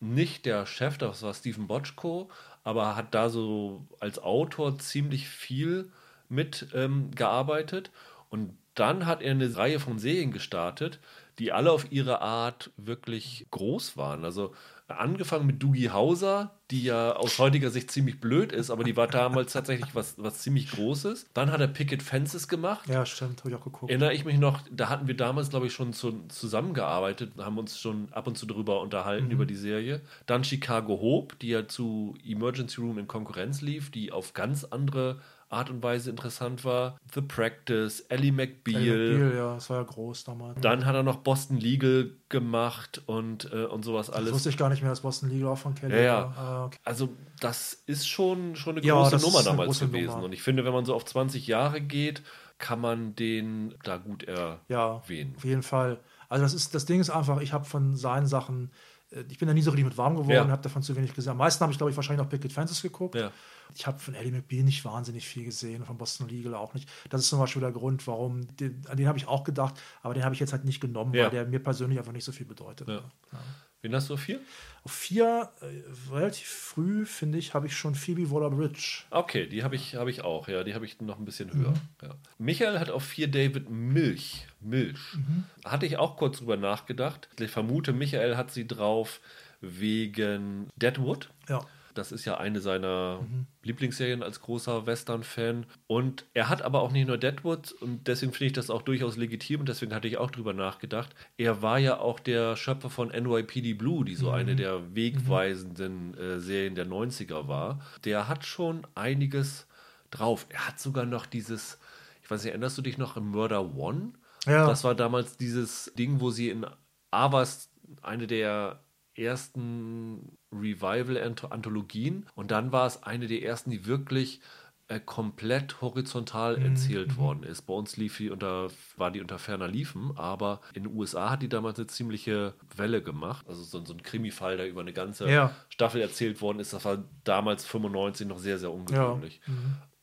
nicht der Chef, das war Stephen Bochco, aber hat da so als Autor ziemlich viel mitgearbeitet. Ähm, und dann hat er eine Reihe von Serien gestartet, die alle auf ihre Art wirklich groß waren. Also angefangen mit Doogie Hauser, die ja aus heutiger Sicht ziemlich blöd ist, aber die war damals tatsächlich was, was ziemlich Großes. Dann hat er Picket Fences gemacht. Ja, stimmt, habe ich auch geguckt. Erinnere ich mich noch, da hatten wir damals, glaube ich, schon zu, zusammengearbeitet, haben uns schon ab und zu darüber unterhalten, mhm. über die Serie. Dann Chicago Hope, die ja zu Emergency Room in Konkurrenz lief, die auf ganz andere Art und Weise interessant war. The Practice, Ellie McBeal. Ellie McBeal, ja, das war ja groß damals. Dann hat er noch Boston Legal gemacht und, äh, und sowas alles. Das wusste ich gar nicht mehr, dass Boston Legal auch von Kelly ja, ja. war. Ah, okay. Also das ist schon, schon eine große ja, Nummer damals gewesen. Nummer. Und ich finde, wenn man so auf 20 Jahre geht, kann man den da gut erwähnen. Ja, auf jeden Fall. Also das ist, das Ding ist einfach, ich habe von seinen Sachen, ich bin da nie so richtig mit warm geworden, Ja. habe davon zu wenig gesehen. Am meisten habe ich, glaube ich, wahrscheinlich noch Picket Fences geguckt. Ja. Ich habe von Eddie McBeal nicht wahnsinnig viel gesehen, von Boston Legal auch nicht. Das ist zum Beispiel der Grund, warum, den, an den habe ich auch gedacht, aber den habe ich jetzt halt nicht genommen, Ja. weil der mir persönlich einfach nicht so viel bedeutet. Ja. Wen hast du auf vier? Auf vier, äh, relativ früh, finde ich, habe ich schon Phoebe Waller-Bridge. Okay, die habe ich, hab ich auch, ja. Die habe ich noch ein bisschen Mhm. höher. Ja. Michael hat auf vier David Milch. Milch. Mhm. Hatte ich auch kurz drüber nachgedacht. Ich vermute, Michael hat sie drauf wegen Deadwood. Ja. Das ist ja eine seiner Mhm. Lieblingsserien als großer Western-Fan. Und er hat aber auch nicht nur Deadwood und deswegen finde ich das auch durchaus legitim und deswegen hatte ich auch drüber nachgedacht. Er war ja auch der Schöpfer von NYPD Blue, die so eine der wegweisenden äh, Serien der 90er war. Der hat schon einiges drauf. Er hat sogar noch dieses, ich weiß nicht, erinnerst du dich noch an Murder One? Ja. Das war damals dieses Ding, wo sie in Avas eine der ersten Revival-Anthologien und dann war es eine der ersten, die wirklich äh, komplett horizontal erzählt worden ist. Bei uns lief die unter, war die unter ferner Liefen, aber in den USA hat die damals eine ziemliche Welle gemacht. Also so, so ein Krimi-Fall, der über eine ganze Ja. Staffel erzählt worden ist, das war damals 95 noch sehr, sehr ungewöhnlich.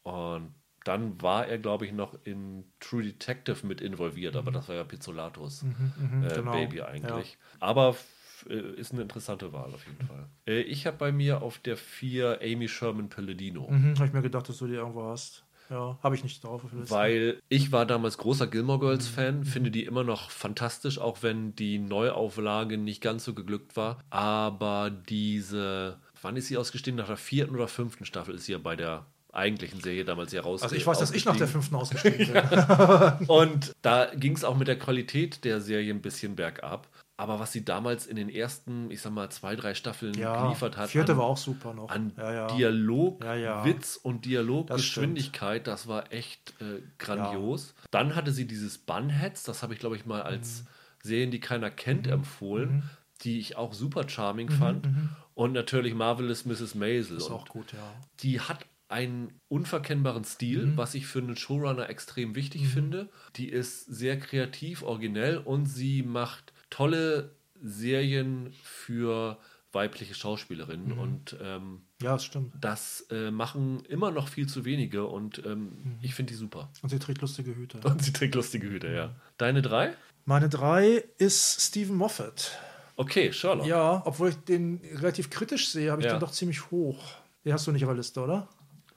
Und dann war er, glaube ich, noch in True Detective mit involviert, aber das war ja Pizzolatos äh, genau. Baby eigentlich. Aber f- äh, ist eine interessante Wahl auf jeden Fall. Äh, ich habe bei mir auf der 4 Amy Sherman Palladino. Mhm, habe ich mir gedacht, dass du die irgendwo hast. Ja, habe ich nicht drauf. Weil ich war damals großer Gilmore Girls Fan, finde die immer noch fantastisch, auch wenn die Neuauflage nicht ganz so geglückt war. Aber diese, wann ist sie ausgestiegen? Nach der vierten oder fünften Staffel ist sie ja bei der eigentlichen Serie damals ja raus. Also ich weiß, dass ich nach der fünften ausgestiegen <laughs> bin. Und da ging es auch mit der Qualität der Serie ein bisschen bergab. Aber was sie damals in den ersten, ich sag mal, zwei, drei Staffeln Ja, geliefert hat, vierte an, war auch super noch. an ja, ja. Dialog. Witz und Das Dialoggeschwindigkeit, das, war echt äh, grandios. Dann hatte sie dieses Bunheads, das habe ich, glaube ich, mal Mhm. als Serien, die keiner kennt, empfohlen, die ich auch super charming Mhm, fand. Und natürlich Marvelous Mrs. Maisel. ist Und auch gut, ja. die hat einen unverkennbaren Stil, Mhm. was ich für einen Showrunner extrem wichtig finde. Die ist sehr kreativ, originell und sie macht tolle Serien für weibliche Schauspielerinnen. Mhm. Und ähm, Ja, das stimmt. das äh, machen immer noch viel zu wenige und ähm, Mhm. ich finde die super. Und sie trägt lustige Hüte. <laughs> Und sie trägt lustige Hüte, ja. Deine drei? Meine drei ist Stephen Moffat. Okay, Sherlock. Ja, obwohl ich den relativ kritisch sehe, habe ich Ja. den doch ziemlich hoch. Den hast du nicht auf der Liste, oder?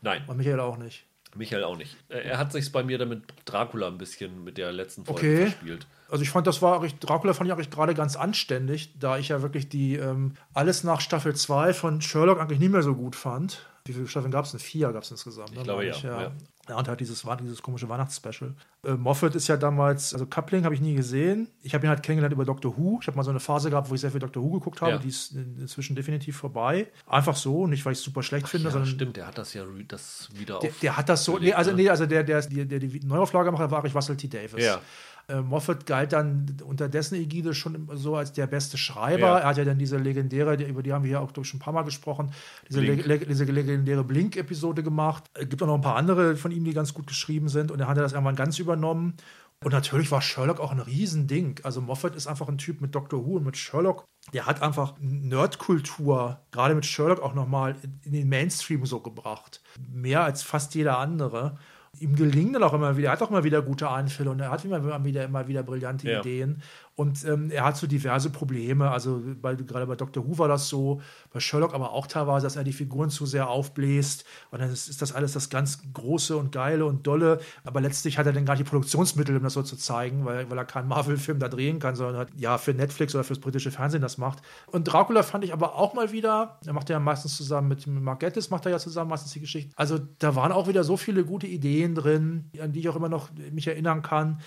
Nein, Und Michael auch nicht. Michael auch nicht. Äh, Er hat sich bei mir damit Dracula ein bisschen mit der letzten Folge Okay. verspielt. Also ich fand, das war recht, Dracula fand ich eigentlich gerade ganz anständig, da ich ja wirklich die ähm, alles nach Staffel 2 von Sherlock eigentlich nie mehr so gut fand. Wie viele Staffeln gab es denn? Vier gab es insgesamt. ne, Ich glaube, meine ja, ja. Ja, und halt dieses, war dieses komische Weihnachtsspecial. Äh, Moffat ist ja damals, also Coupling habe ich nie gesehen. Ich habe ihn halt kennengelernt über Doctor Who. Ich habe mal so eine Phase gehabt, wo ich sehr viel Doctor Who geguckt habe. Ja. Die ist in- inzwischen definitiv vorbei. Einfach so, nicht weil ich es super schlecht finde, Ja, sondern stimmt, der hat das ja das wieder der, auf. der hat das so, nee, also ne? nee, also der, der, der, der die Neuauflage macht, war ich Russell T. Davis. Ja. Äh, Moffat galt dann unter dessen Ägide schon so als der beste Schreiber. Ja. Er hat ja dann diese legendäre, über die haben wir ja auch durch schon ein paar Mal gesprochen, diese, Blink. le diese legendäre Blink-Episode gemacht. Es gibt auch noch ein paar andere von ihm, die ganz gut geschrieben sind und er hat das irgendwann ganz übernommen. Und natürlich war Sherlock auch ein Riesending. Also Moffat ist einfach ein Typ mit Doctor Who und mit Sherlock. Der hat einfach Nerdkultur, gerade mit Sherlock auch nochmal in den Mainstream so gebracht. Mehr als fast jeder andere. Ihm gelingen dann auch immer wieder, er hat auch immer wieder gute Einfälle und er hat immer wieder, immer wieder brillante Ja. Ideen. Und ähm, er hat so diverse Probleme. Also bei, gerade bei Dr. Who war das so, bei Sherlock aber auch teilweise, dass er die Figuren zu sehr aufbläst. Und dann ist, ist das alles das ganz Große und Geile und Dolle. Aber letztlich hat er dann gar nicht die Produktionsmittel, um das so zu zeigen, weil, weil er keinen Marvel-Film da drehen kann, sondern halt, ja, für Netflix oder fürs britische Fernsehen das macht. Und Dracula fand ich aber auch mal wieder, er macht ja meistens zusammen mit Mark Gatiss, macht er ja zusammen meistens die Geschichte. Also da waren auch wieder so viele gute Ideen drin, an die ich auch immer noch mich erinnern kann.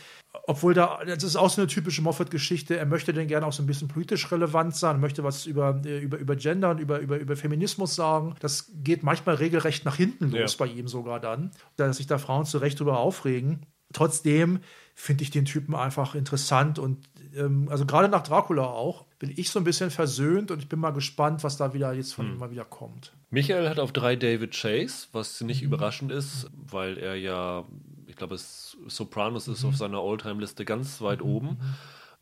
Obwohl da, das ist auch so eine typische Moffat-Geschichte. Er möchte dann gerne auch so ein bisschen politisch relevant sein, möchte was über, äh, über, über Gender und über, über, über Feminismus sagen. Das geht manchmal regelrecht nach hinten los Ja. bei ihm sogar dann, dass sich da Frauen zu Recht drüber aufregen. Trotzdem finde ich den Typen einfach interessant und ähm, also gerade nach Dracula auch bin ich so ein bisschen versöhnt und ich bin mal gespannt, was da wieder jetzt von ihm mal wieder kommt. Michael hat auf drei David Chase, was nicht Mhm. überraschend ist, weil er ja, glaube, Sopranos Mhm. ist auf seiner Alltime-Liste ganz weit oben.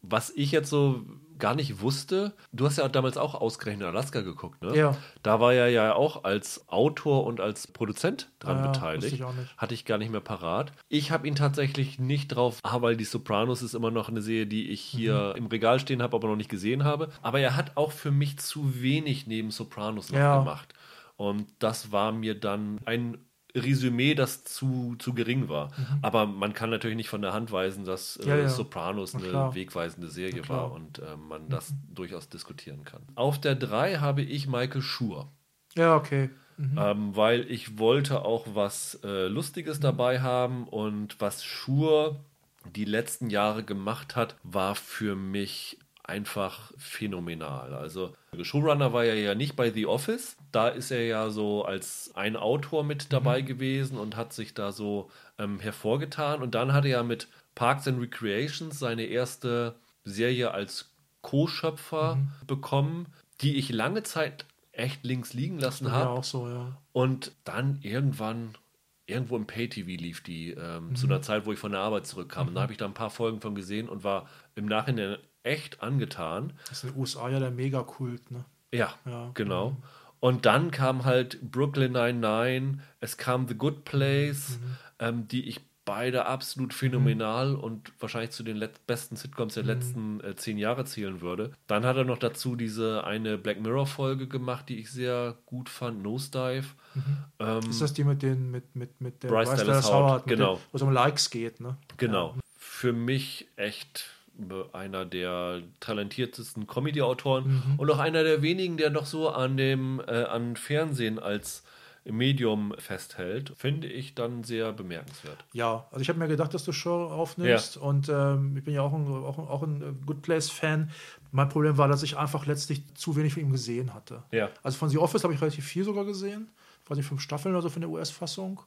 Was ich jetzt so gar nicht wusste, du hast ja damals auch ausgerechnet Alaska geguckt, ne? Ja. Da war er ja auch als Autor und als Produzent dran ja, beteiligt. ich auch nicht. Hatte ich gar nicht mehr parat. Ich habe ihn tatsächlich nicht drauf, ah, weil die Sopranos ist immer noch eine Serie, die ich hier Mhm. im Regal stehen habe, aber noch nicht gesehen habe. Aber er hat auch für mich zu wenig neben Sopranos noch Ja. gemacht. Und das war mir dann ein Resümee, das zu, zu gering war. Aber man kann natürlich nicht von der Hand weisen, dass äh, Mhm. Ja, ja. Sopranos Na eine klar. wegweisende Serie war und äh, man das durchaus diskutieren kann. Auf der 3 habe ich Michael Schur. Ja, okay. Ähm, weil ich wollte auch was äh, Lustiges dabei haben und was Schur die letzten Jahre gemacht hat, war für mich einfach phänomenal. Also Showrunner war er ja nicht bei The Office. Da ist er ja so als ein Autor mit dabei gewesen und hat sich da so ähm, hervorgetan. Und dann hat er ja mit Parks and Recreations seine erste Serie als Co-Schöpfer bekommen, die ich lange Zeit echt links liegen lassen Ja, habe. auch so, ja. Und dann irgendwann, irgendwo im Pay-TV lief die, ähm, zu einer Zeit, wo ich von der Arbeit zurückkam. Und da habe ich da ein paar Folgen von gesehen und war im Nachhinein echt angetan. Das ist in den USA ja der Megakult, ne? Ja, Ja. genau. Und dann kam halt Brooklyn 99, es kam The Good Place, ähm, die ich beide absolut phänomenal und wahrscheinlich zu den besten Sitcoms der letzten äh, zehn Jahre zählen würde. Dann hat er noch dazu diese eine Black Mirror-Folge gemacht, die ich sehr gut fand, Nosedive. Ähm, Ist das die mit den, mit, mit, mit der Bryce Dallas Howard, mit genau. Wo es um Likes geht, ne? Genau. Für mich echt einer der talentiertesten Comedy-Autoren und auch einer der wenigen, der noch so an dem äh, an Fernsehen als Medium festhält, finde ich dann sehr bemerkenswert. Ja, also ich habe mir gedacht, dass du Show aufnimmst und ähm, ich bin ja auch ein, auch, auch ein äh, Good Place-Fan. Mein Problem war, dass ich einfach letztlich zu wenig von ihm gesehen hatte. Ja. Also von The Office habe ich relativ viel sogar gesehen. Nicht, fünf Staffeln oder so von der US-Fassung.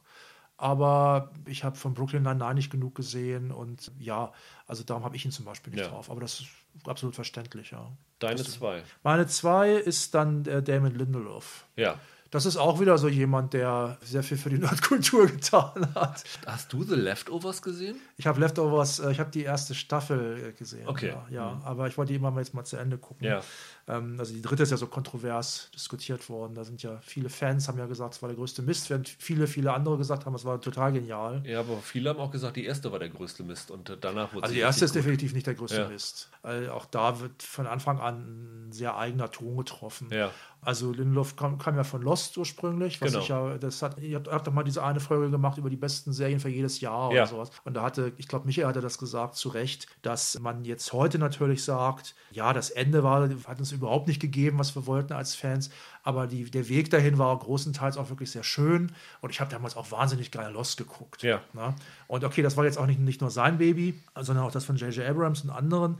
Aber ich habe von Brooklyn Nine-Nine nicht genug gesehen und ja, also darum habe ich ihn zum Beispiel nicht Ja. drauf. Aber das ist absolut verständlich, ja. Deine zwei. Meine zwei ist dann äh, Damon Lindelof. Ja. Das ist auch wieder so jemand, der sehr viel für die <laughs> Nerdkultur getan hat. Hast du The Leftovers gesehen? Ich habe Leftovers, äh, ich habe die erste Staffel äh, gesehen. Okay. Ja, ja. aber ich wollte die immer mal jetzt mal zu Ende gucken. Ja. Ähm, also die dritte ist ja so kontrovers diskutiert worden. Da sind ja viele Fans, haben ja gesagt, es war der größte Mist, während viele, viele andere gesagt haben, es war total genial. Ja, aber viele haben auch gesagt, die erste war der größte Mist und danach wurde Also die erste ist gut. definitiv nicht der größte Ja. Mist. Weil auch da wird von Anfang an ein sehr eigener Ton getroffen. Ja. Also Lindelof kam, kam ja von Lost ursprünglich, was Genau. ich ja, das hat, ihr habt, habt doch mal diese eine Folge gemacht über die besten Serien für jedes Jahr Ja. oder sowas. Und da hatte, ich glaube, Michael hatte das gesagt, zu Recht, dass man jetzt heute natürlich sagt, ja, das Ende war, hat uns überhaupt nicht gegeben, was wir wollten als Fans, aber die, der Weg dahin war großenteils auch wirklich sehr schön. Und ich habe damals auch wahnsinnig gerne Lost geguckt. Ja. Ne? Und okay, das war jetzt auch nicht, nicht nur sein Baby, sondern auch das von J.J. Abrams und anderen.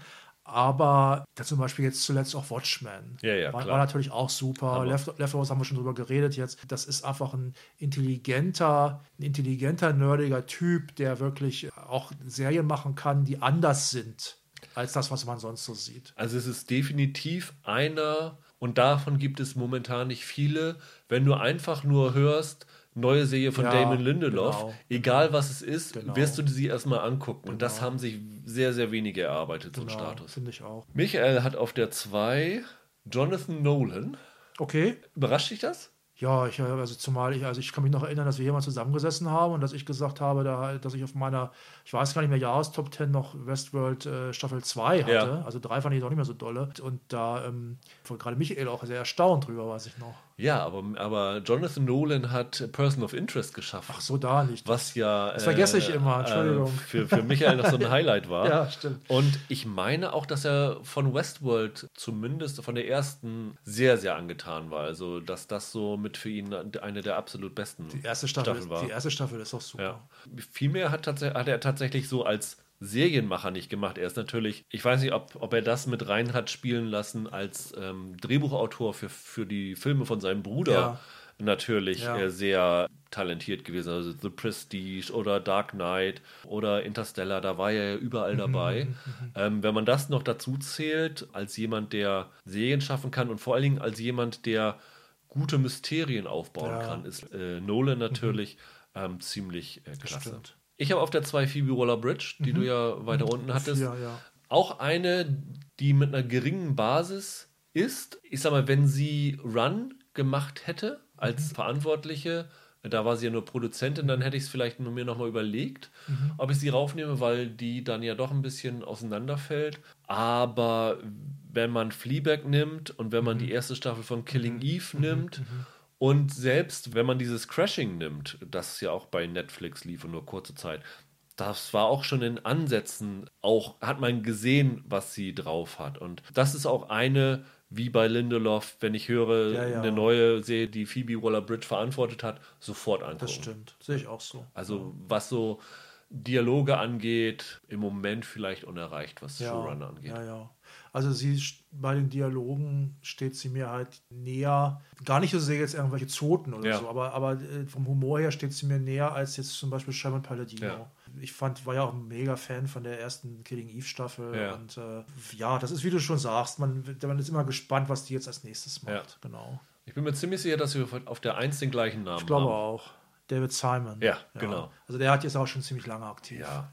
Aber zum Beispiel jetzt zuletzt auch Watchmen. Ja, ja, war, war natürlich auch super. Left, Leftovers haben wir schon drüber geredet jetzt. Das ist einfach ein intelligenter, ein intelligenter, nerdiger Typ, der wirklich auch Serien machen kann, die anders sind als das, was man sonst so sieht. Also es ist definitiv einer, und davon gibt es momentan nicht viele, wenn du einfach nur hörst, neue Serie von Ja, Damon Lindelof, genau. egal was es ist, Genau. wirst du sie erstmal angucken. Und das haben sich sehr, sehr wenige erarbeitet, so ein Genau, Status. Finde ich auch. Michael hat auf der 2 Jonathan Nolan. Okay. Überrascht dich das? Ja, ich, also zumal ich, also ich kann mich noch erinnern, dass wir hier mal zusammengesessen haben und dass ich gesagt habe, da, dass ich auf meiner, ich weiß gar nicht mehr, Jahrestop 10 noch Westworld äh, Staffel 2 hatte. Ja. Also 3 fand ich doch nicht mehr so dolle. Und da ähm, war gerade Michael auch sehr erstaunt drüber, weiß ich noch. Ja, aber, aber Jonathan Nolan hat Person of Interest geschaffen. Ach so, da nicht. Was ja Das vergesse ich immer, Entschuldigung. Äh, für, für Michael noch so ein Highlight war. <laughs> Ja, stimmt. Und ich meine auch, dass er von Westworld zumindest von der ersten sehr, sehr angetan war. Also, dass das so mit für ihn eine der absolut besten Die erste Staffel, Staffeln war. die erste Staffel ist auch super. Ja. Viel mehr hat, hat er tatsächlich so als Serienmacher nicht gemacht. Er ist natürlich, ich weiß nicht, ob, ob er das mit rein hat spielen lassen als ähm, Drehbuchautor für, für die Filme von seinem Bruder. Ja. Natürlich Ja. äh, sehr talentiert gewesen. Also The Prestige oder Dark Knight oder Interstellar, da war er ja Mhm, überall dabei. Ähm, wenn man das noch dazu zählt, als jemand, der Serien schaffen kann und vor allen Dingen als jemand, der gute Mysterien aufbauen Ja. kann, ist äh, Nolan natürlich ähm, ziemlich äh, klasse. stimmt. Ich habe auf der 2 Phoebe Waller-Bridge, die du ja weiter unten hattest. Ja, ja. auch eine, die mit einer geringen Basis ist. Ich sag mal, wenn sie Run gemacht hätte als Mhm. Verantwortliche, da war sie ja nur Produzentin, dann hätte ich es vielleicht mir nochmal überlegt, Mhm. ob ich sie raufnehme, weil die dann ja doch ein bisschen auseinanderfällt. Aber wenn man Fleabag nimmt und wenn man Mhm. die erste Staffel von Killing Eve nimmt und selbst wenn man dieses Crashing nimmt, das ja auch bei Netflix lief und nur kurze Zeit, das war auch schon in Ansätzen, auch hat man gesehen, was sie drauf hat. Und das ist auch eine, wie bei Lindelof, wenn ich höre, Ja, ja. eine neue Serie, die Phoebe Waller-Bridge verantwortet hat, sofort angucken. Das stimmt. Sehe ich auch so. Also was so Dialoge angeht, im Moment vielleicht unerreicht, was Showrunner angeht. Ja, ja. Also sie bei den Dialogen steht sie mir halt näher, gar nicht so sehr jetzt irgendwelche Zoten oder Ja. so, aber, aber äh, vom Humor her steht sie mir näher als jetzt zum Beispiel Sherman Palladino. Ja. Ich fand, war ja auch ein mega Fan von der ersten Killing Eve Staffel Ja. und äh, ja, das ist wie du schon sagst, man, man ist immer gespannt, was die jetzt als nächstes macht. Genau. Ich bin mir ziemlich sicher, dass wir auf der 1 den gleichen Namen Ich glaube haben. auch. David Simon. Ja, genau. Also der hat jetzt auch schon ziemlich lange aktiv. Ja.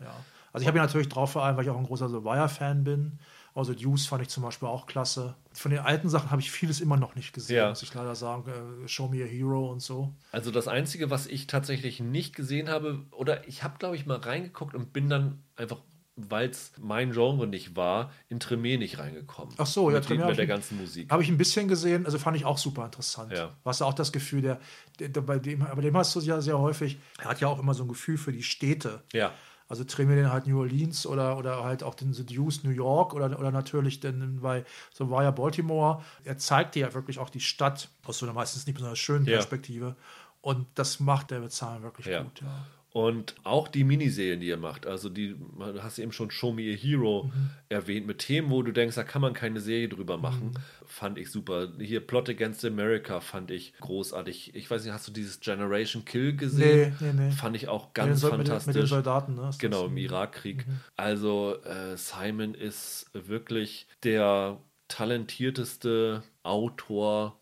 Also ich habe ihn natürlich drauf, vor allem, weil ich auch ein großer The Wire-Fan bin. Also Deuce fand ich zum Beispiel auch klasse. Von den alten Sachen habe ich vieles immer noch nicht gesehen, Ja. muss ich leider sagen. Äh, Show Me a Hero und so. Also das Einzige, was ich tatsächlich nicht gesehen habe, oder ich habe, glaube ich, mal reingeguckt und bin dann einfach, weil es mein Genre nicht war, in Tremé nicht reingekommen. Ach so, ja, Tremé mit der ganzen Musik. Habe ich ein bisschen gesehen, also fand ich auch super interessant. Ja. Ja auch das Gefühl, der, der, der, bei dem, bei dem hast du ja sehr häufig, er hat ja auch immer so ein Gefühl für die Städte. Ja, Also drehen wir den halt New Orleans oder, oder halt auch den Seduce New York oder, oder natürlich dann bei so war ja Baltimore. Er zeigt dir ja wirklich auch die Stadt aus so einer meistens nicht besonders schönen Ja. Perspektive. Und das macht David Simon wirklich Ja. gut. Ja. Und auch die Miniserien, die er macht, also die, du hast eben schon Show Me a Hero Mhm. erwähnt, mit Themen, wo du denkst, da kann man keine Serie drüber machen, Mhm. fand ich super. Hier Plot Against America fand ich großartig. Ich weiß nicht, hast du dieses Generation Kill gesehen? Nee, nee, nee. Fand ich auch Mit den ganz Sol- mit den- fantastisch. Mit den Soldaten, ne? Ist Genau, im Irakkrieg. Mhm. Also äh, Simon ist wirklich der talentierteste Autor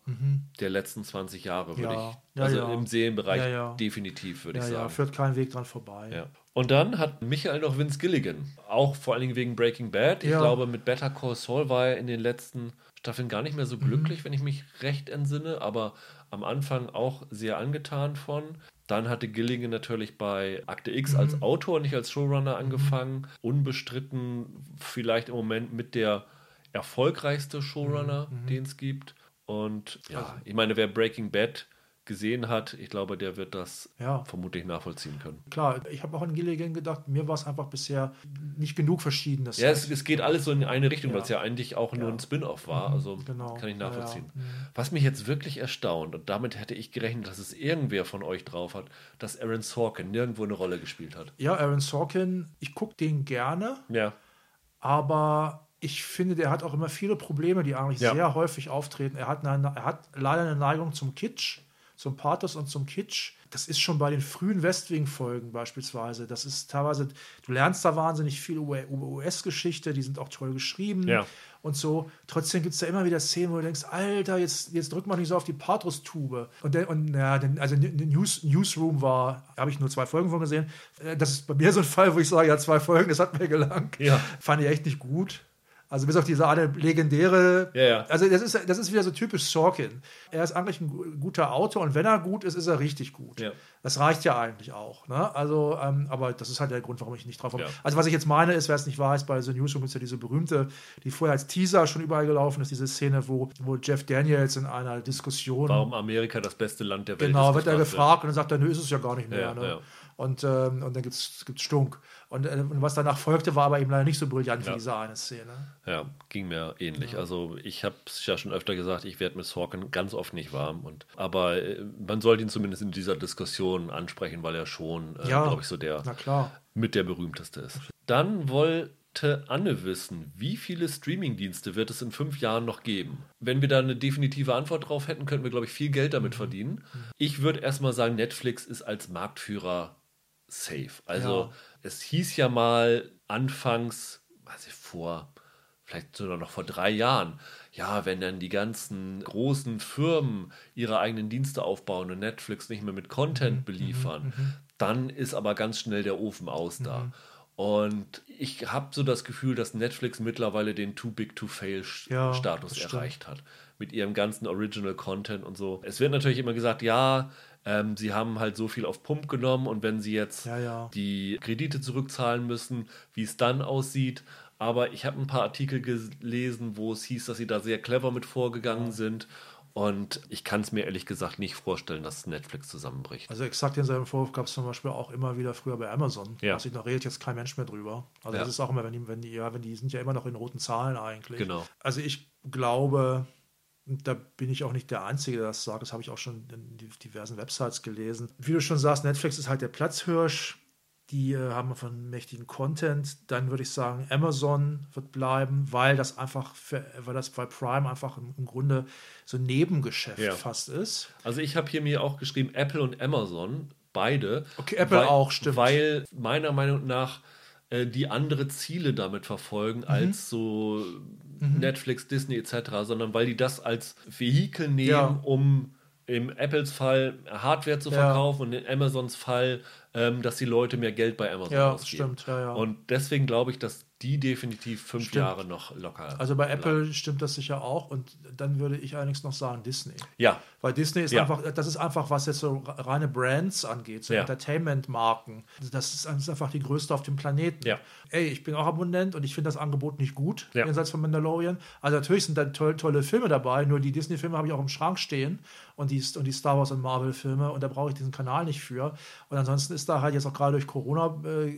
der letzten 20 Jahre, würde Mhm. Ja. ich. Ja, also ja. im Serienbereich Ja, ja. definitiv, würde Ja, ich ja, sagen. führt kein Weg dran vorbei. Ja. Und dann hat Michael noch Vince Gilligan. Auch vor allen Dingen wegen Breaking Bad. Ich Ja. glaube, mit Better Call Saul war er in den letzten Staffeln gar nicht mehr Mhm. so glücklich, wenn ich mich recht entsinne, aber am Anfang auch sehr angetan von. Dann hatte Gilligan natürlich bei Akte X Mhm. als Autor, nicht als Showrunner angefangen. Unbestritten vielleicht im Moment mit der erfolgreichste Showrunner, Mhm. den es gibt. Und ja, Also ich meine, wer Breaking Bad gesehen hat, ich glaube, der wird das Ja. vermutlich nachvollziehen können. Klar, ich habe auch an Gilligan gedacht, mir war es einfach bisher nicht genug Verschiedenes. Ja, es, es geht alles so in eine Richtung, weil es Ja. ja eigentlich auch nur Ja. ein Spin-off war. Also genau. kann ich Ja, ja. nachvollziehen. Mhm. Was mich jetzt wirklich erstaunt, und damit hätte ich gerechnet, dass es irgendwer von euch drauf hat, dass Aaron Sorkin nirgendwo eine Rolle gespielt hat. ja, Aaron Sorkin, ich gucke den gerne, Ja. aber ich finde, der hat auch immer viele Probleme, die eigentlich Ja. sehr häufig auftreten. Er hat, eine, er hat leider eine Neigung zum Kitsch, zum Pathos und zum Kitsch. Das ist schon bei den frühen Westwing-Folgen beispielsweise. Das ist teilweise, du lernst da wahnsinnig viel über über US-Geschichte, die sind auch toll geschrieben Ja. und so. Trotzdem gibt es da immer wieder Szenen, wo du denkst, Alter, jetzt, jetzt drück mal nicht so auf die Pathos-Tube. Und, der, und ja, also der News, Newsroom war, habe ich nur zwei Folgen von gesehen. Äh, Das ist bei mir so ein Fall, wo ich sage, ja, zwei Folgen, das hat mir gelangt. Ja. Fand ich echt nicht gut. Also bis auf diese eine legendäre. Ja, ja. Also das ist, das ist wieder so typisch Sorkin. Er ist eigentlich ein gu- guter Autor und wenn er gut ist, ist er richtig gut. Ja. Das reicht ja eigentlich auch. Ne? Also, ähm, aber das ist halt der Grund, warum ich nicht drauf komme. Also was ich jetzt meine ist, wer es nicht weiß, bei The Newsroom ist ja diese berühmte, die vorher als Teaser schon überall gelaufen ist, diese Szene, wo, wo Jeff Daniels in einer Diskussion Warum Amerika das beste Land der Welt Genau, ist. wird er gefragt und dann sagt er, nö, ist es ja gar nicht mehr. Ja, ne? Und, ähm, und dann gibt es Stunk. Und, äh, und was danach folgte, war aber eben leider nicht so brillant Ja. wie diese eine Szene. Ja, ging mir ähnlich. Also ich habe es ja schon öfter gesagt, ich werde mit Sorkin ganz oft nicht warm. Und, aber äh, man sollte ihn zumindest in dieser Diskussion ansprechen, weil er schon, äh, Ja. glaube ich, so der mit der berühmteste ist. Dann wollte Anne wissen, wie viele Streamingdienste wird es in fünf Jahren noch geben? Wenn wir da eine definitive Antwort drauf hätten, könnten wir, glaube ich, viel Geld damit Mhm. verdienen. Ich würde erstmal sagen, Netflix ist als Marktführer safe. Also Ja. Es hieß ja mal anfangs, weiß ich, vor vielleicht sogar noch vor drei Jahren, ja, wenn dann die ganzen großen Firmen ihre eigenen Dienste aufbauen und Netflix nicht mehr mit Mhm, Content beliefern, dann ist aber ganz schnell der Ofen aus da. Und ich habe so das Gefühl, dass Netflix mittlerweile den Too Big to Fail Ja, Status erreicht hat. Mit ihrem ganzen Original Content und so. Es wird natürlich immer gesagt, ja, ähm, sie haben halt so viel auf Pump genommen und wenn sie jetzt Ja, ja. die Kredite zurückzahlen müssen, wie es dann aussieht. Aber ich habe ein paar Artikel gelesen, wo es hieß, dass sie da sehr clever mit vorgegangen sind. Und ich kann es mir ehrlich gesagt nicht vorstellen, dass Netflix zusammenbricht. Also exakt denselben Vorwurf gab es zum Beispiel auch immer wieder früher bei Amazon. Ja. Also da redet jetzt kein Mensch mehr drüber. Also Ja. das ist auch immer, wenn die, wenn die, ja, wenn die sind ja immer noch in roten Zahlen eigentlich. Genau. Also ich glaube, da bin ich auch nicht der Einzige, der das sagt, das habe ich auch schon in diversen Websites gelesen. Wie du schon sagst, Netflix ist halt der Platzhirsch. Die äh, haben von mächtigen Content. Dann würde ich sagen, Amazon wird bleiben, weil das einfach, für, weil das, weil Prime einfach im, im Grunde so ein Nebengeschäft Ja. fast ist. Also ich habe hier mir auch geschrieben, Apple und Amazon, beide. Okay, Apple auch, stimmt. Weil meiner Meinung nach äh, die andere Ziele damit verfolgen Mhm. als so Netflix, Disney etc., sondern weil die das als Vehikel nehmen, Ja. um im Apples Fall Hardware zu Ja. verkaufen und in Amazons Fall, ähm, dass die Leute mehr Geld bei Amazon Ja, ausgeben. stimmt, ja, ja. Und deswegen glaube ich, dass die definitiv fünf Stimmt. Jahre noch locker. Also bei bleiben. Apple stimmt das sicher auch und dann würde ich allerdings noch sagen Disney. Ja, Weil Disney ist Ja. einfach, das ist einfach, was jetzt so reine Brands angeht, so Ja. Entertainment-Marken. Das ist, das ist einfach die größte auf dem Planeten. Ja. Ey, ich bin auch Abonnent und ich finde das Angebot nicht gut, Ja. jenseits von Mandalorian. Also natürlich sind da toll, tolle Filme dabei, nur die Disney-Filme habe ich auch im Schrank stehen und die, und die Star Wars und Marvel-Filme und da brauche ich diesen Kanal nicht für. Und ansonsten ist da halt jetzt auch gerade durch Corona, äh,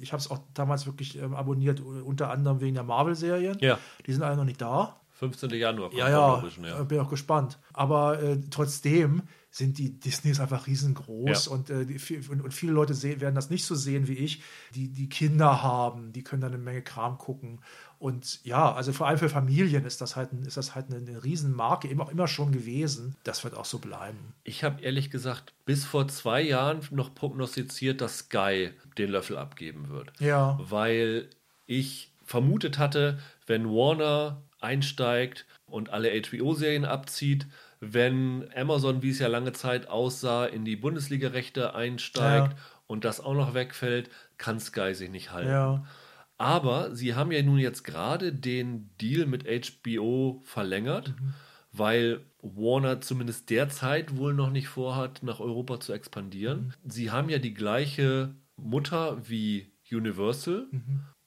ich habe es auch damals wirklich ähm, abonniert, unter anderem wegen der Marvel-Serien. Ja. Die sind alle noch nicht da. 15. Januar Ja, ja, äh, bin auch gespannt. Aber äh, trotzdem sind die Disneys einfach riesengroß Ja. und, äh, die, und, und viele Leute sehen, werden das nicht so sehen wie ich, die, die Kinder haben, die können dann eine Menge Kram gucken. Und ja, also vor allem für Familien ist das halt, ein, ist das halt eine, eine Riesenmarke, eben auch immer schon gewesen. Das wird auch so bleiben. Ich habe ehrlich gesagt bis vor zwei Jahren noch prognostiziert, dass Sky den Löffel abgeben wird. Ja. Weil ich vermutet hatte, wenn Warner einsteigt und alle HBO-Serien abzieht, wenn Amazon, wie es ja lange Zeit aussah, in die Bundesliga-Rechte einsteigt Ja. und das auch noch wegfällt, kann Sky sich nicht halten. Ja. Aber sie haben ja nun jetzt gerade den Deal mit HBO verlängert, weil Warner zumindest derzeit wohl noch nicht vorhat, nach Europa zu expandieren. Sie haben ja die gleiche Mutter wie Universal,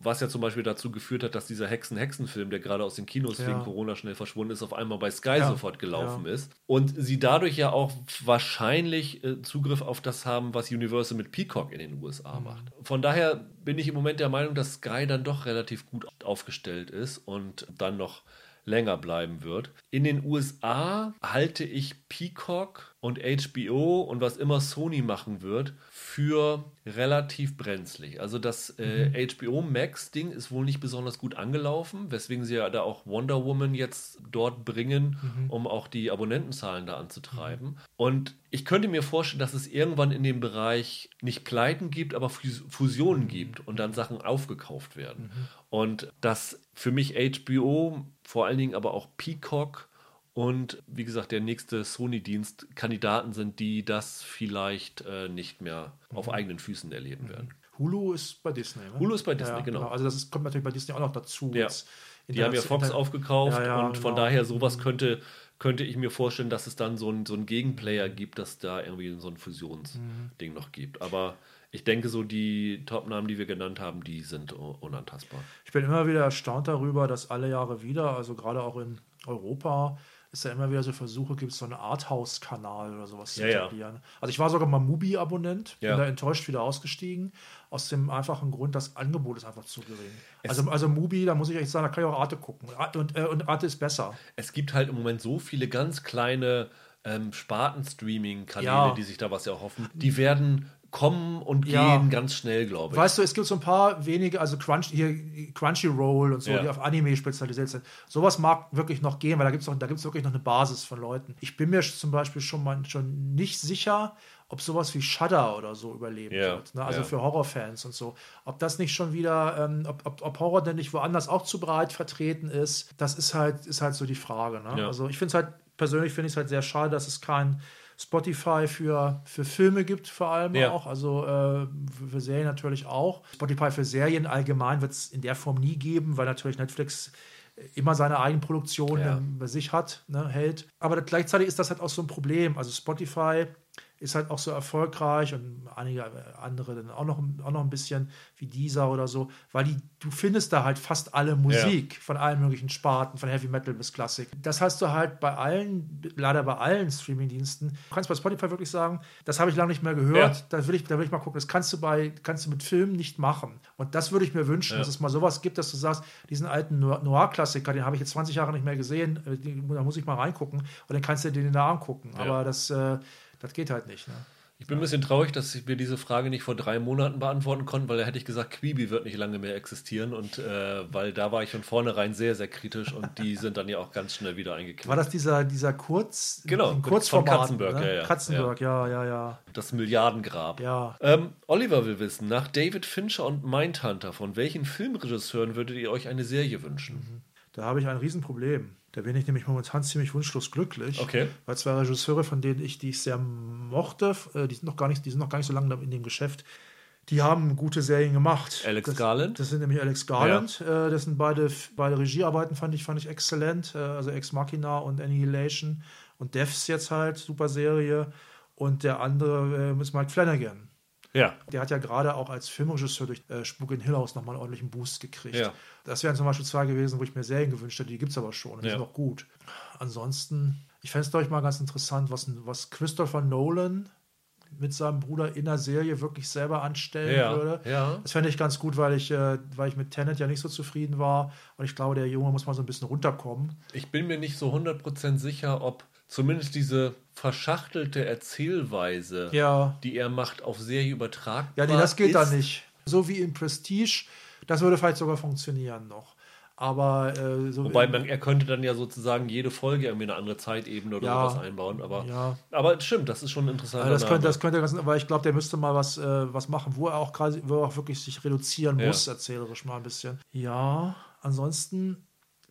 was ja zum Beispiel dazu geführt hat, dass dieser Hexen-Hexen-Film, der gerade aus den Kinos Ja. wegen Corona schnell verschwunden ist, auf einmal bei Sky Ja. sofort gelaufen Ja. ist. Und sie dadurch ja auch wahrscheinlich äh, Zugriff auf das haben, was Universal mit Peacock in den USA Mhm. macht. Von daher bin ich im Moment der Meinung, dass Sky dann doch relativ gut aufgestellt ist und dann noch länger bleiben wird. In den USA halte ich Peacock und HBO und was immer Sony machen wird für relativ brenzlig. Also das äh, HBO Max Ding ist wohl nicht besonders gut angelaufen, weswegen sie ja da auch Wonder Woman jetzt dort bringen, um auch die Abonnentenzahlen da anzutreiben. Und ich könnte mir vorstellen, dass es irgendwann in dem Bereich nicht Pleiten gibt, aber Fus- Fusionen gibt und dann Sachen aufgekauft werden. Und dass für mich HBO, vor allen Dingen aber auch Peacock und wie gesagt, der nächste Sony-Dienst Kandidaten sind, die das vielleicht äh, nicht mehr auf eigenen Füßen erleben werden. Hulu ist bei Disney. Ne? Hulu ist bei Disney, genau. Also das ist, kommt natürlich bei Disney auch noch dazu. Ja. Die haben ja Fox inter- aufgekauft Ja, ja, und von genau. daher sowas könnte, könnte ich mir vorstellen, dass es dann so ein, so ein Gegenplayer gibt, dass da irgendwie so ein Fusionsding noch gibt. Aber ich denke, so die Top-Namen, die wir genannt haben, die sind unantastbar. Ich bin immer wieder erstaunt darüber, dass alle Jahre wieder, also gerade auch in Europa, es ja immer wieder so Versuche gibt, so einen Arthouse-Kanal oder sowas zu Ja, ja. etablieren. Also ich war sogar mal Mubi-Abonnent, bin Ja. da enttäuscht wieder ausgestiegen, aus dem einfachen Grund, das Angebot ist einfach zu gering. Also, also Mubi, da muss ich echt sagen, da kann ich auch Arte gucken. Arte- Und, äh, und Arte ist besser. Es gibt halt im Moment so viele ganz kleine ähm, Sparten-Streaming-Kanäle, Ja. die sich da was erhoffen. Die werden kommen und Ja. gehen ganz schnell, glaube ich. Weißt du, es gibt so ein paar wenige, also Crunch, hier Crunchyroll und so, Ja. die auf Anime spezialisiert sind. Sowas mag wirklich noch gehen, weil da gibt es da gibt's wirklich noch eine Basis von Leuten. Ich bin mir zum Beispiel schon mal schon nicht sicher, ob sowas wie Shudder oder so überleben Ja, wird. Ne? Also ja. für Horrorfans und so. Ob das nicht schon wieder, ähm, ob, ob, ob Horror denn nicht woanders auch zu breit vertreten ist, das ist halt, ist halt so die Frage. Ne? Ja. Also ich finde es halt, persönlich finde ich es halt sehr schade, dass es kein Spotify für, für Filme gibt, vor allem Ja. auch. Also äh, für, Serien natürlich auch. Spotify für Serien allgemein wird es in der Form nie geben, weil natürlich Netflix immer seine Eigenproduktion Ja. ähm, bei sich hat, ne, hält. Aber gleichzeitig ist das halt auch so ein Problem. Also Spotify ist halt auch so erfolgreich und einige andere dann auch noch, auch noch ein bisschen wie dieser oder so, weil die, du findest da halt fast alle Musik von allen möglichen Sparten, von Heavy Metal bis Klassik. Das hast du halt bei allen, leider bei allen Streamingdiensten. Du kannst bei Spotify wirklich sagen, das habe ich lange nicht mehr gehört, Ja. da will ich, da will ich mal gucken. Das kannst du bei, kannst du mit Filmen nicht machen. Und das würde ich mir wünschen, Ja. dass es mal sowas gibt, dass du sagst, diesen alten Noir- Noir-Klassiker, den habe ich jetzt 20 Jahre nicht mehr gesehen, äh, da muss ich mal reingucken und dann kannst du den da angucken. Ja. Aber das, äh, das geht halt nicht. Ne? Ich bin ein bisschen traurig, dass wir diese Frage nicht vor drei Monaten beantworten konnten, weil da hätte ich gesagt, Quibi wird nicht lange mehr existieren und äh, weil da war ich von vornherein sehr, sehr kritisch und die <laughs> sind dann ja auch ganz schnell wieder eingeknickt. War das dieser, dieser Kurz, Genau, ein von Kurzformat, Katzenberg, ne? ja, ja. Katzenberg, ja, ja, ja. Das Milliardengrab. Ja, Ähm, Oliver will wissen, nach David Fincher und Mindhunter, von welchen Filmregisseuren würdet ihr euch eine Serie wünschen? da habe ich ein Riesenproblem. Da bin ich nämlich momentan ziemlich wunschlos glücklich. Okay. Weil zwei Regisseure, von denen ich die ich sehr mochte, äh, die sind noch gar nicht, die sind noch gar nicht so lange in dem Geschäft, die haben gute Serien gemacht. Alex das, Garland? Das sind nämlich Alex Garland. Äh, das sind beide, beide Regiearbeiten, fand ich, fand ich exzellent. Äh, also Ex Machina und Annihilation. Und Devs jetzt halt, super Serie. Und der andere ist Mike Flanagan. Ja. Der hat ja gerade auch als Filmregisseur durch äh, Spuk in Hill House nochmal einen ordentlichen Boost gekriegt. Ja. Das wären zum Beispiel zwei gewesen, wo ich mir Serien gewünscht hätte. Die gibt es aber schon. und Die Ja. sind auch gut. Ansonsten, ich fände es, glaube ich, mal ganz interessant, was, was Christopher Nolan mit seinem Bruder in der Serie wirklich selber anstellen Ja, würde. ja. Das fände ich ganz gut, weil ich, äh, weil ich mit Tenet ja nicht so zufrieden war. Und ich glaube, der Junge muss mal so ein bisschen runterkommen. Ich bin mir nicht so 100% sicher, ob zumindest diese verschachtelte Erzählweise, Ja. die er macht, auf Serie übertragbar Ja, nee, das geht ist. da nicht. So wie in Prestige, das würde vielleicht sogar funktionieren noch. Aber äh, so Wobei man, er könnte dann ja sozusagen jede Folge irgendwie eine andere Zeitebene oder Ja. sowas einbauen. Aber, Ja. aber stimmt, das ist schon interessant. Also das könnte, das könnte ganz, aber ich glaube, der müsste mal was, äh, was machen, wo er auch quasi, wo er auch wirklich sich reduzieren Ja. muss, erzählerisch mal ein bisschen. Ja, ansonsten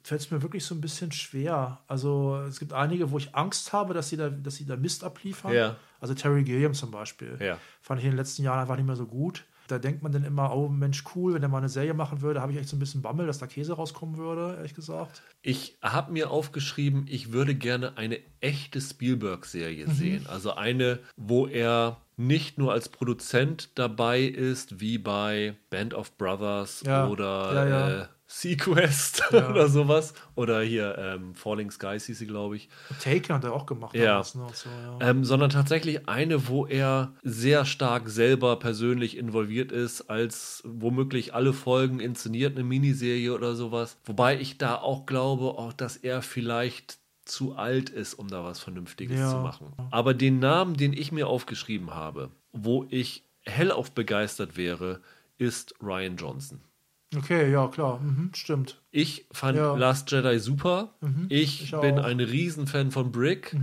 fällt es mir wirklich so ein bisschen schwer. Also es gibt einige, wo ich Angst habe, dass sie da, dass sie da Mist abliefern. Ja. Also Terry Gilliam zum Beispiel. Ja. Fand ich in den letzten Jahren einfach nicht mehr so gut. Da denkt man dann immer, oh Mensch, cool, wenn er mal eine Serie machen würde, habe ich echt so ein bisschen Bammel, dass da Käse rauskommen würde, ehrlich gesagt. Ich habe mir aufgeschrieben, ich würde gerne eine echte Spielberg-Serie Mhm. sehen. Also eine, wo er nicht nur als Produzent dabei ist, wie bei Band of Brothers Ja. oder Ja. Äh, Sequest <laughs> oder sowas. Oder hier ähm, Falling Skies hieß sie, glaube ich. Taken hat er auch gemacht. Ja. damals, ne, so, ja. Ähm, sondern tatsächlich eine, wo er sehr stark selber persönlich involviert ist, als womöglich alle Folgen inszeniert, eine Miniserie oder sowas. Wobei ich da auch glaube, auch, dass er vielleicht zu alt ist, um da was Vernünftiges Ja. zu machen. Aber den Namen, den ich mir aufgeschrieben habe, wo ich hellauf begeistert wäre, ist Ryan Johnson. Okay, ja, klar, mhm, stimmt. Ich fand Ja. Last Jedi super. ich, ich bin ein Riesenfan von Brick.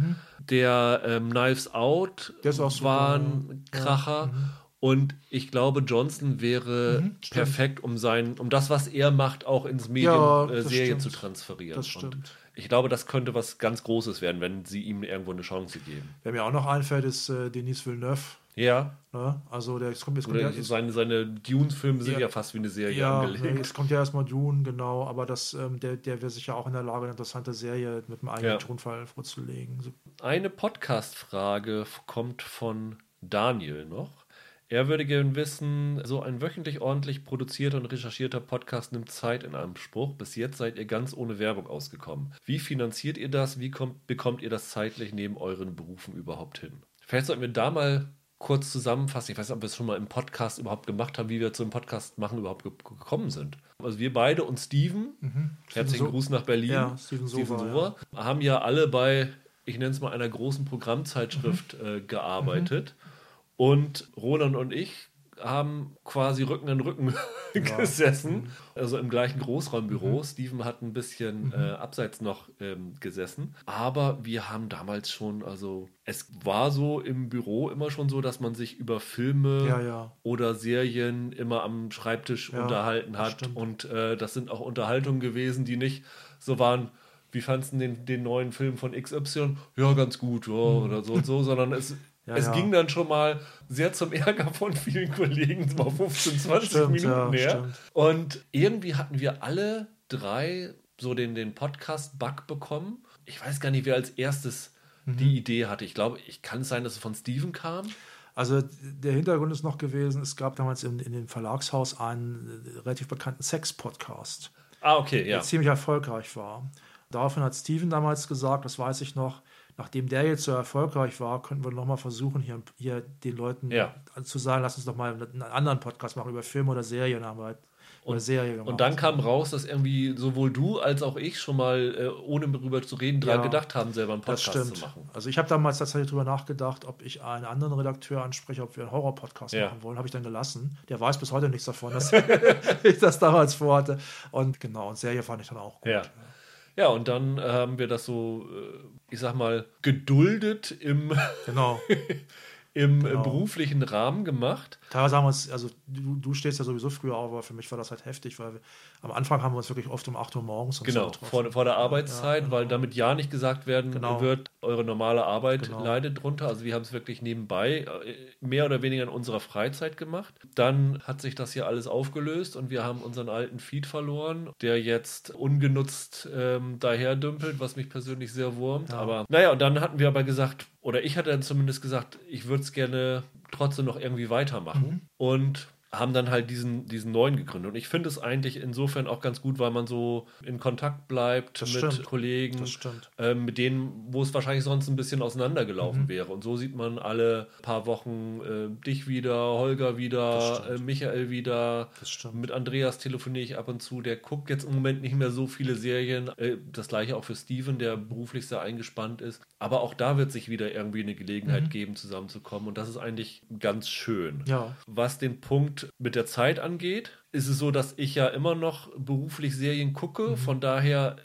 Der ähm, Knives Out war ja. ein Kracher. Und ich glaube, Johnson wäre Mhm, perfekt, um sein, um das, was er macht, auch ins Medium Ja, äh, Serie stimmt. zu transferieren. Das stimmt. Und ich glaube, das könnte was ganz Großes werden, wenn sie ihm irgendwo eine Chance geben. Wer mir auch noch einfällt, ist äh, Denis Villeneuve. Ja. Ne? Also der es kommt, es kommt ja, seine, seine Dune-Filme sind Ja. ja fast wie eine Serie ja, ne, angelegt. es kommt ja erstmal Dune, genau, aber das, ähm, der, der wäre sicher auch in der Lage, eine interessante Serie mit einem eigenen Ja. Tonfall vorzulegen. Eine Podcast-Frage kommt von Daniel noch. Er würde gerne wissen, so ein wöchentlich ordentlich produzierter und recherchierter Podcast nimmt Zeit in Anspruch. Bis jetzt seid ihr ganz ohne Werbung ausgekommen. Wie finanziert ihr das? Wie kommt, bekommt ihr das zeitlich neben euren Berufen überhaupt hin? Vielleicht sollten wir da mal kurz zusammenfassen. Ich weiß nicht, ob wir es schon mal im Podcast überhaupt gemacht haben, wie wir zu dem Podcast machen überhaupt ge gekommen sind. Also wir beide und Steven, herzlichen So- Gruß nach Berlin, Ja, Steven Sova, Sova, haben ja alle bei, ich nenne es mal, einer großen Programmzeitschrift Mhm. äh, gearbeitet. Und Roland und ich haben quasi Rücken an Rücken <laughs> gesessen, also im gleichen Großraumbüro. Mhm. Steven hat ein bisschen äh, abseits noch ähm, gesessen. Aber wir haben damals schon, also es war so im Büro immer schon so, dass man sich über Filme Ja, ja. oder Serien immer am Schreibtisch Ja, unterhalten hat. stimmt. Und äh, das sind auch Unterhaltungen gewesen, die nicht so waren, wie fandest du den, den neuen Film von XY? Ja, ganz gut, ja, oder so und so, sondern es, Ja, es ja. ging dann schon mal sehr zum Ärger von vielen Kollegen, so mal 15, 20 Stimmt, Minuten ja, mehr. stimmt. Und irgendwie hatten wir alle drei so den, den Podcast-Bug bekommen. Ich weiß gar nicht, wer als erstes Mhm. die Idee hatte. Ich glaube, ich kann es sein, dass es von Steven kam. Also der Hintergrund ist noch gewesen, es gab damals in, in dem Verlagshaus einen äh, relativ bekannten Sex-Podcast, Ah, okay, ja. der ziemlich erfolgreich war. Daraufhin hat Steven damals gesagt, das weiß ich noch, nachdem der jetzt so erfolgreich war, könnten wir nochmal versuchen, hier, hier den Leuten Ja. zu sagen, lass uns doch mal einen anderen Podcast machen über Filme oder Serien, haben wir halt oder Serie gemacht. Und dann kam raus, dass irgendwie sowohl du als auch ich schon mal, äh, ohne darüber zu reden, dran Ja, gedacht haben, selber einen das Podcast stimmt. zu machen. Also ich habe damals tatsächlich darüber nachgedacht, ob ich einen anderen Redakteur anspreche, ob wir einen Horror-Podcast Ja. machen wollen. Habe ich dann gelassen. Der weiß bis heute nichts davon, dass <laughs> ich das damals vorhatte. Und genau, und Serie fand ich dann auch gut. Ja. Ja, und dann äh, haben wir das so, äh, ich sag mal, geduldet im, <laughs> Genau. im äh, Genau. beruflichen Rahmen gemacht. Teilweise haben wir uns, also du, du stehst ja sowieso früher auf, aber für mich war das halt heftig, weil wir, am Anfang haben wir uns wirklich oft um 8 Uhr morgens und Genau, so getroffen. vor, vor der Arbeitszeit, Ja, genau. weil damit ja nicht gesagt werden Genau. wird, eure normale Arbeit Genau. leidet drunter. Also wir haben es wirklich nebenbei, äh, mehr oder weniger in unserer Freizeit gemacht. Dann hat sich das hier alles aufgelöst und wir haben unseren alten Feed verloren, der jetzt ungenutzt ähm, daherdümpelt, was mich persönlich sehr wurmt. Ja. Aber naja, und dann hatten wir aber gesagt, oder ich hatte dann zumindest gesagt, ich würde es gerne trotzdem noch irgendwie weitermachen. Mhm. Und haben dann halt diesen, diesen neuen gegründet. Und ich finde es eigentlich insofern auch ganz gut, weil man so in Kontakt bleibt Das mit stimmt. Kollegen, ähm, mit denen, wo es wahrscheinlich sonst ein bisschen Mhm. auseinandergelaufen wäre. Und so sieht man alle paar Wochen äh, dich wieder, Holger wieder, äh, Michael wieder. Mit Andreas telefoniere ich ab und zu. Der guckt jetzt im Moment nicht mehr so viele Serien. Äh, das gleiche auch für Steven, der beruflich sehr eingespannt ist. Aber auch da wird sich wieder irgendwie eine Gelegenheit Mhm. geben, zusammenzukommen. Und das ist eigentlich ganz schön. Ja. Was den Punkt mit der Zeit angeht, ist es so, dass ich ja immer noch beruflich Serien gucke. Von daher,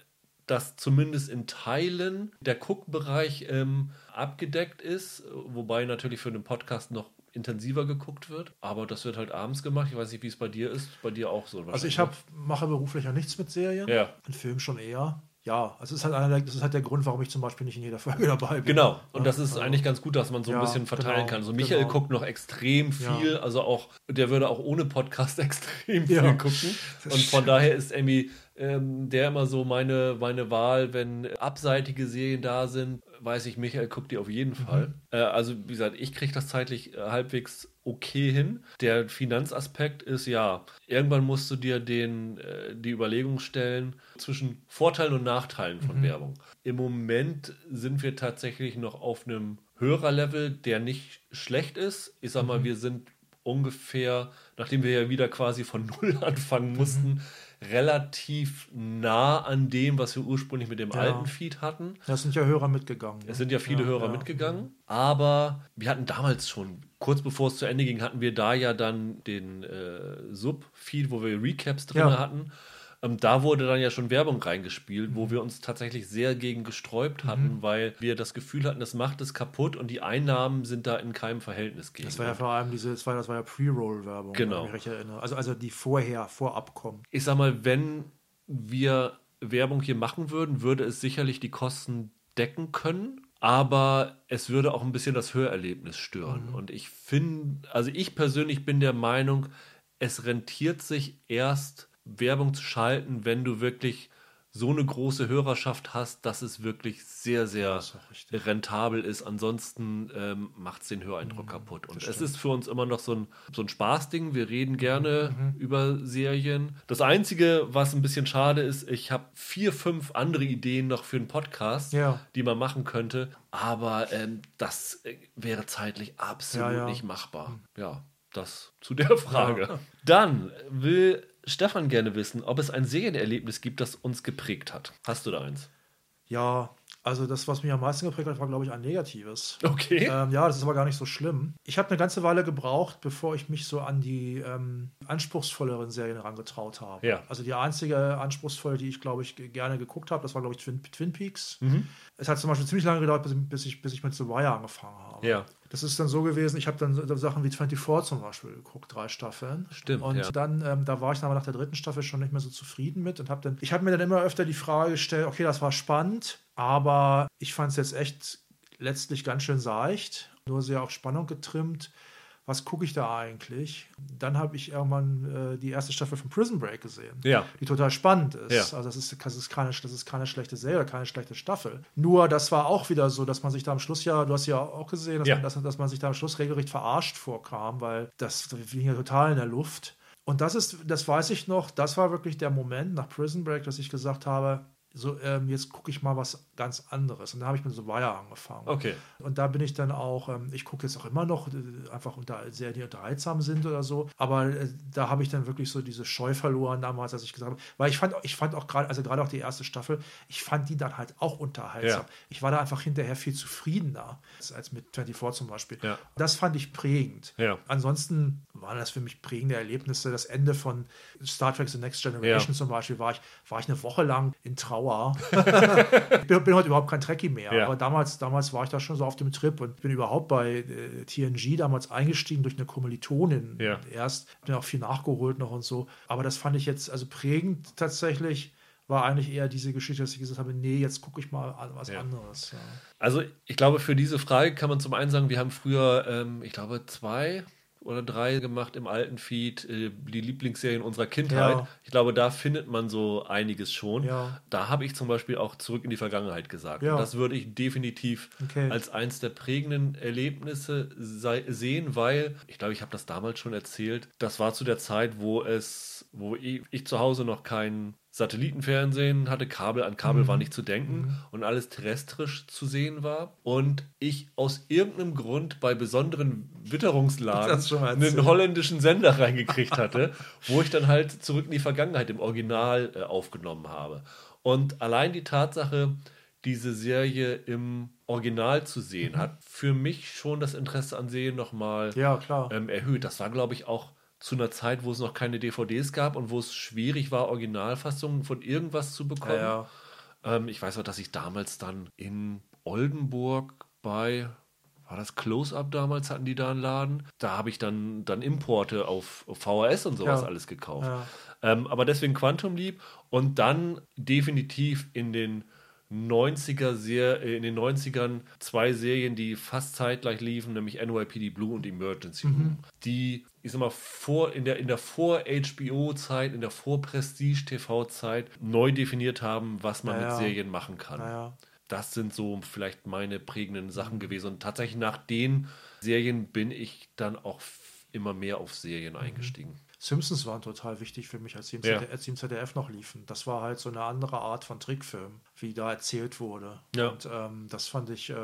dass zumindest in Teilen der Guckbereich ähm, abgedeckt ist, wobei natürlich für den Podcast noch intensiver geguckt wird. Aber das wird halt abends gemacht. Ich weiß nicht, wie es bei dir ist. Bei dir auch so. Also ich hab, mache beruflich ja nichts mit Serien. Ja. In Filmen schon eher. Ja, also es ist halt einer der, das ist halt der Grund, warum ich zum Beispiel nicht in jeder Folge <laughs> dabei bin. Genau, und das ist Also- eigentlich ganz gut, dass man so ein Ja, bisschen verteilen genau, kann. So Michael genau. guckt noch extrem Ja. viel, also auch, der würde auch ohne Podcast <laughs> extrem Ja, viel gucken. das Und von daher ist Emmy ähm, der immer so meine, meine Wahl, wenn abseitige Serien da sind, weiß ich, Michael guckt die auf jeden Mhm. Fall. Äh, also wie gesagt, ich kriege das zeitlich äh, halbwegs okay hin. Der Finanzaspekt ist ja, irgendwann musst du dir den, äh, die Überlegung stellen zwischen Vorteilen und Nachteilen Mhm. von Werbung. Im Moment sind wir tatsächlich noch auf einem Hörerlevel, der nicht schlecht ist. Ich sag Mhm. mal, wir sind ungefähr, nachdem wir ja wieder quasi von <laughs> Null anfangen Mhm. mussten, relativ nah an dem, was wir ursprünglich mit dem Ja. alten Feed hatten. Da sind ja Hörer mitgegangen. ne? Es sind ja viele Ja, Hörer ja. mitgegangen, aber wir hatten damals schon, kurz bevor es zu Ende ging, hatten wir da ja dann den äh, Sub-Feed, wo wir Recaps drin Ja. hatten. Ähm, da wurde dann ja schon Werbung reingespielt, Mhm. wo wir uns tatsächlich sehr gegen gesträubt hatten, weil wir das Gefühl hatten, das macht es kaputt und die Einnahmen sind da in keinem Verhältnis gegen. Das war ja vor allem diese, das war, das war ja Pre-Roll-Werbung, Genau. wenn ich mich recht erinnere. Also, also die vorher, vorab kommen. ich sag mal, wenn wir Werbung hier machen würden, würde es sicherlich die Kosten decken können, aber es würde auch ein bisschen das Hörerlebnis stören. Und ich finde, also ich persönlich bin der Meinung, es rentiert sich erst Werbung zu schalten, wenn du wirklich so eine große Hörerschaft hast, dass es wirklich sehr, sehr rentabel ist. Ansonsten ähm, macht es den Höreindruck kaputt. Und es Mhm, ist für uns immer noch so ein, so ein Spaßding. Wir reden gerne Mhm. über Serien. Das Einzige, was ein bisschen schade ist, ich habe vier, fünf andere Ideen noch für einen Podcast, Ja. die man machen könnte. Aber ähm, das äh, wäre zeitlich absolut Ja, ja. nicht machbar. Ja, das zu der <laughs> Frage. Dann will Stefan gerne wissen, ob es ein Serienerlebnis gibt, das uns geprägt hat. Hast du da eins? Ja, also das, was mich am meisten geprägt hat, war, glaube ich, ein negatives. Okay. Ähm, ja, das ist aber gar nicht so schlimm. Ich habe eine ganze Weile gebraucht, bevor ich mich so an die ähm, anspruchsvolleren Serien herangetraut habe. Ja. Also die einzige anspruchsvolle, die ich, glaube ich, ge- gerne geguckt habe, das war, glaube ich, Twin, Twin Peaks. Mhm. Es hat zum Beispiel ziemlich lange gedauert, bis, ich, bis ich mit The Wire angefangen habe. Ja. Das ist dann so gewesen, ich habe dann Sachen wie 24 zum Beispiel geguckt, drei Staffeln. Stimmt, Und ja. dann, ähm, da war ich dann aber nach der dritten Staffel schon nicht mehr so zufrieden mit und habe dann, ich habe mir dann immer öfter die Frage gestellt, okay, das war spannend, aber ich fand es jetzt echt letztlich ganz schön seicht, nur sehr auf Spannung getrimmt. Was gucke ich da eigentlich? Dann habe ich irgendwann äh, die erste Staffel von Prison Break gesehen, Ja. die total spannend ist. Ja. Also das ist, das, ist keine, das ist keine schlechte Serie, keine schlechte Staffel. Nur das war auch wieder so, dass man sich da am Schluss ja, du hast ja auch gesehen, dass, Ja. man, dass, dass man sich da am Schluss regelrecht verarscht vorkam, weil das ging ja total in der Luft. Und das ist, das weiß ich noch, das war wirklich der Moment nach Prison Break, dass ich gesagt habe, so, ähm, jetzt gucke ich mal was ganz anderes. Und da habe ich mit The Wire angefangen. Okay. Und da bin ich dann auch, ähm, ich gucke jetzt auch immer noch, äh, einfach unter sehr die unterhaltsam sind oder so. Aber äh, da habe ich dann wirklich so diese Scheu verloren damals, als ich gesagt habe, weil ich fand, ich fand auch gerade, also gerade auch die erste Staffel, ich fand die dann halt auch unterhaltsam. Ja. Ich war da einfach hinterher viel zufriedener als- als mit 24 zum Beispiel. Ja. Das fand ich prägend. Ja. Ansonsten waren das für mich prägende Erlebnisse. Das Ende von Star Trek The Next Generation Ja. zum Beispiel war ich, war ich eine Woche lang in Trauer. ich <laughs> bin, bin heute überhaupt kein Trekkie mehr, Ja. aber damals, damals war ich da schon so auf dem Trip und bin überhaupt bei äh, TNG damals eingestiegen durch eine Kommilitonin Ja. erst. Dann auch viel nachgeholt noch und so. Aber das fand ich jetzt, also prägend tatsächlich war eigentlich eher diese Geschichte, dass ich gesagt habe, nee, jetzt gucke ich mal an was Ja. anderes. Ja. Also ich glaube, für diese Frage kann man zum einen sagen, wir haben früher, ähm, ich glaube, zwei oder drei gemacht im alten Feed, äh, die Lieblingsserien unserer Kindheit. Ja. Ich glaube, da findet man so einiges schon. Ja. Da habe ich zum Beispiel auch zurück in die Vergangenheit gesagt. Ja. Das würde ich definitiv Okay. als eins der prägenden Erlebnisse sehen, weil, ich glaube, ich habe das damals schon erzählt, das war zu der Zeit, wo es, wo ich, ich zu Hause noch kein Satellitenfernsehen hatte, Kabel an Kabel Mhm. war nicht zu denken und alles terrestrisch zu sehen war. Und ich aus irgendeinem Grund bei besonderen Witterungslagen einen holländischen Sender <laughs> reingekriegt hatte, wo ich dann halt zurück in die Vergangenheit im Original äh, aufgenommen habe. Und allein die Tatsache, diese Serie im Original zu sehen, Mhm. hat für mich schon das Interesse an Serien nochmal ja, ähm, erhöht. Das war, glaube ich, auch zu einer Zeit, wo es noch keine DVDs gab und wo es schwierig war, Originalfassungen von irgendwas zu bekommen. ja, ja. Ähm, ich weiß auch, dass ich damals dann in Oldenburg bei, war das Close-Up damals, hatten die da einen Laden? Da habe ich dann, dann Importe auf, auf VHS und sowas Ja. alles gekauft. Ähm, aber deswegen Quantum Leap und dann definitiv in den 90er sehr, äh, in den 90ern zwei Serien, die fast zeitgleich liefen, nämlich NYPD Blue und Emergency Room. Die, ich sag mal, vor, in der, in der Vor-HBO-Zeit, in der Vor-Prestige-TV-Zeit neu definiert haben, was man Ja, mit. Serien machen kann. ja. Das sind so vielleicht meine prägenden Sachen gewesen. Und tatsächlich nach den Serien bin ich dann auch immer mehr auf Serien eingestiegen. Simpsons waren total wichtig für mich, als sie, im Ja. ZDF, als sie im ZDF noch liefen. Das war halt so eine andere Art von Trickfilm, wie da erzählt wurde. Ja. Und ähm, das fand ich, äh,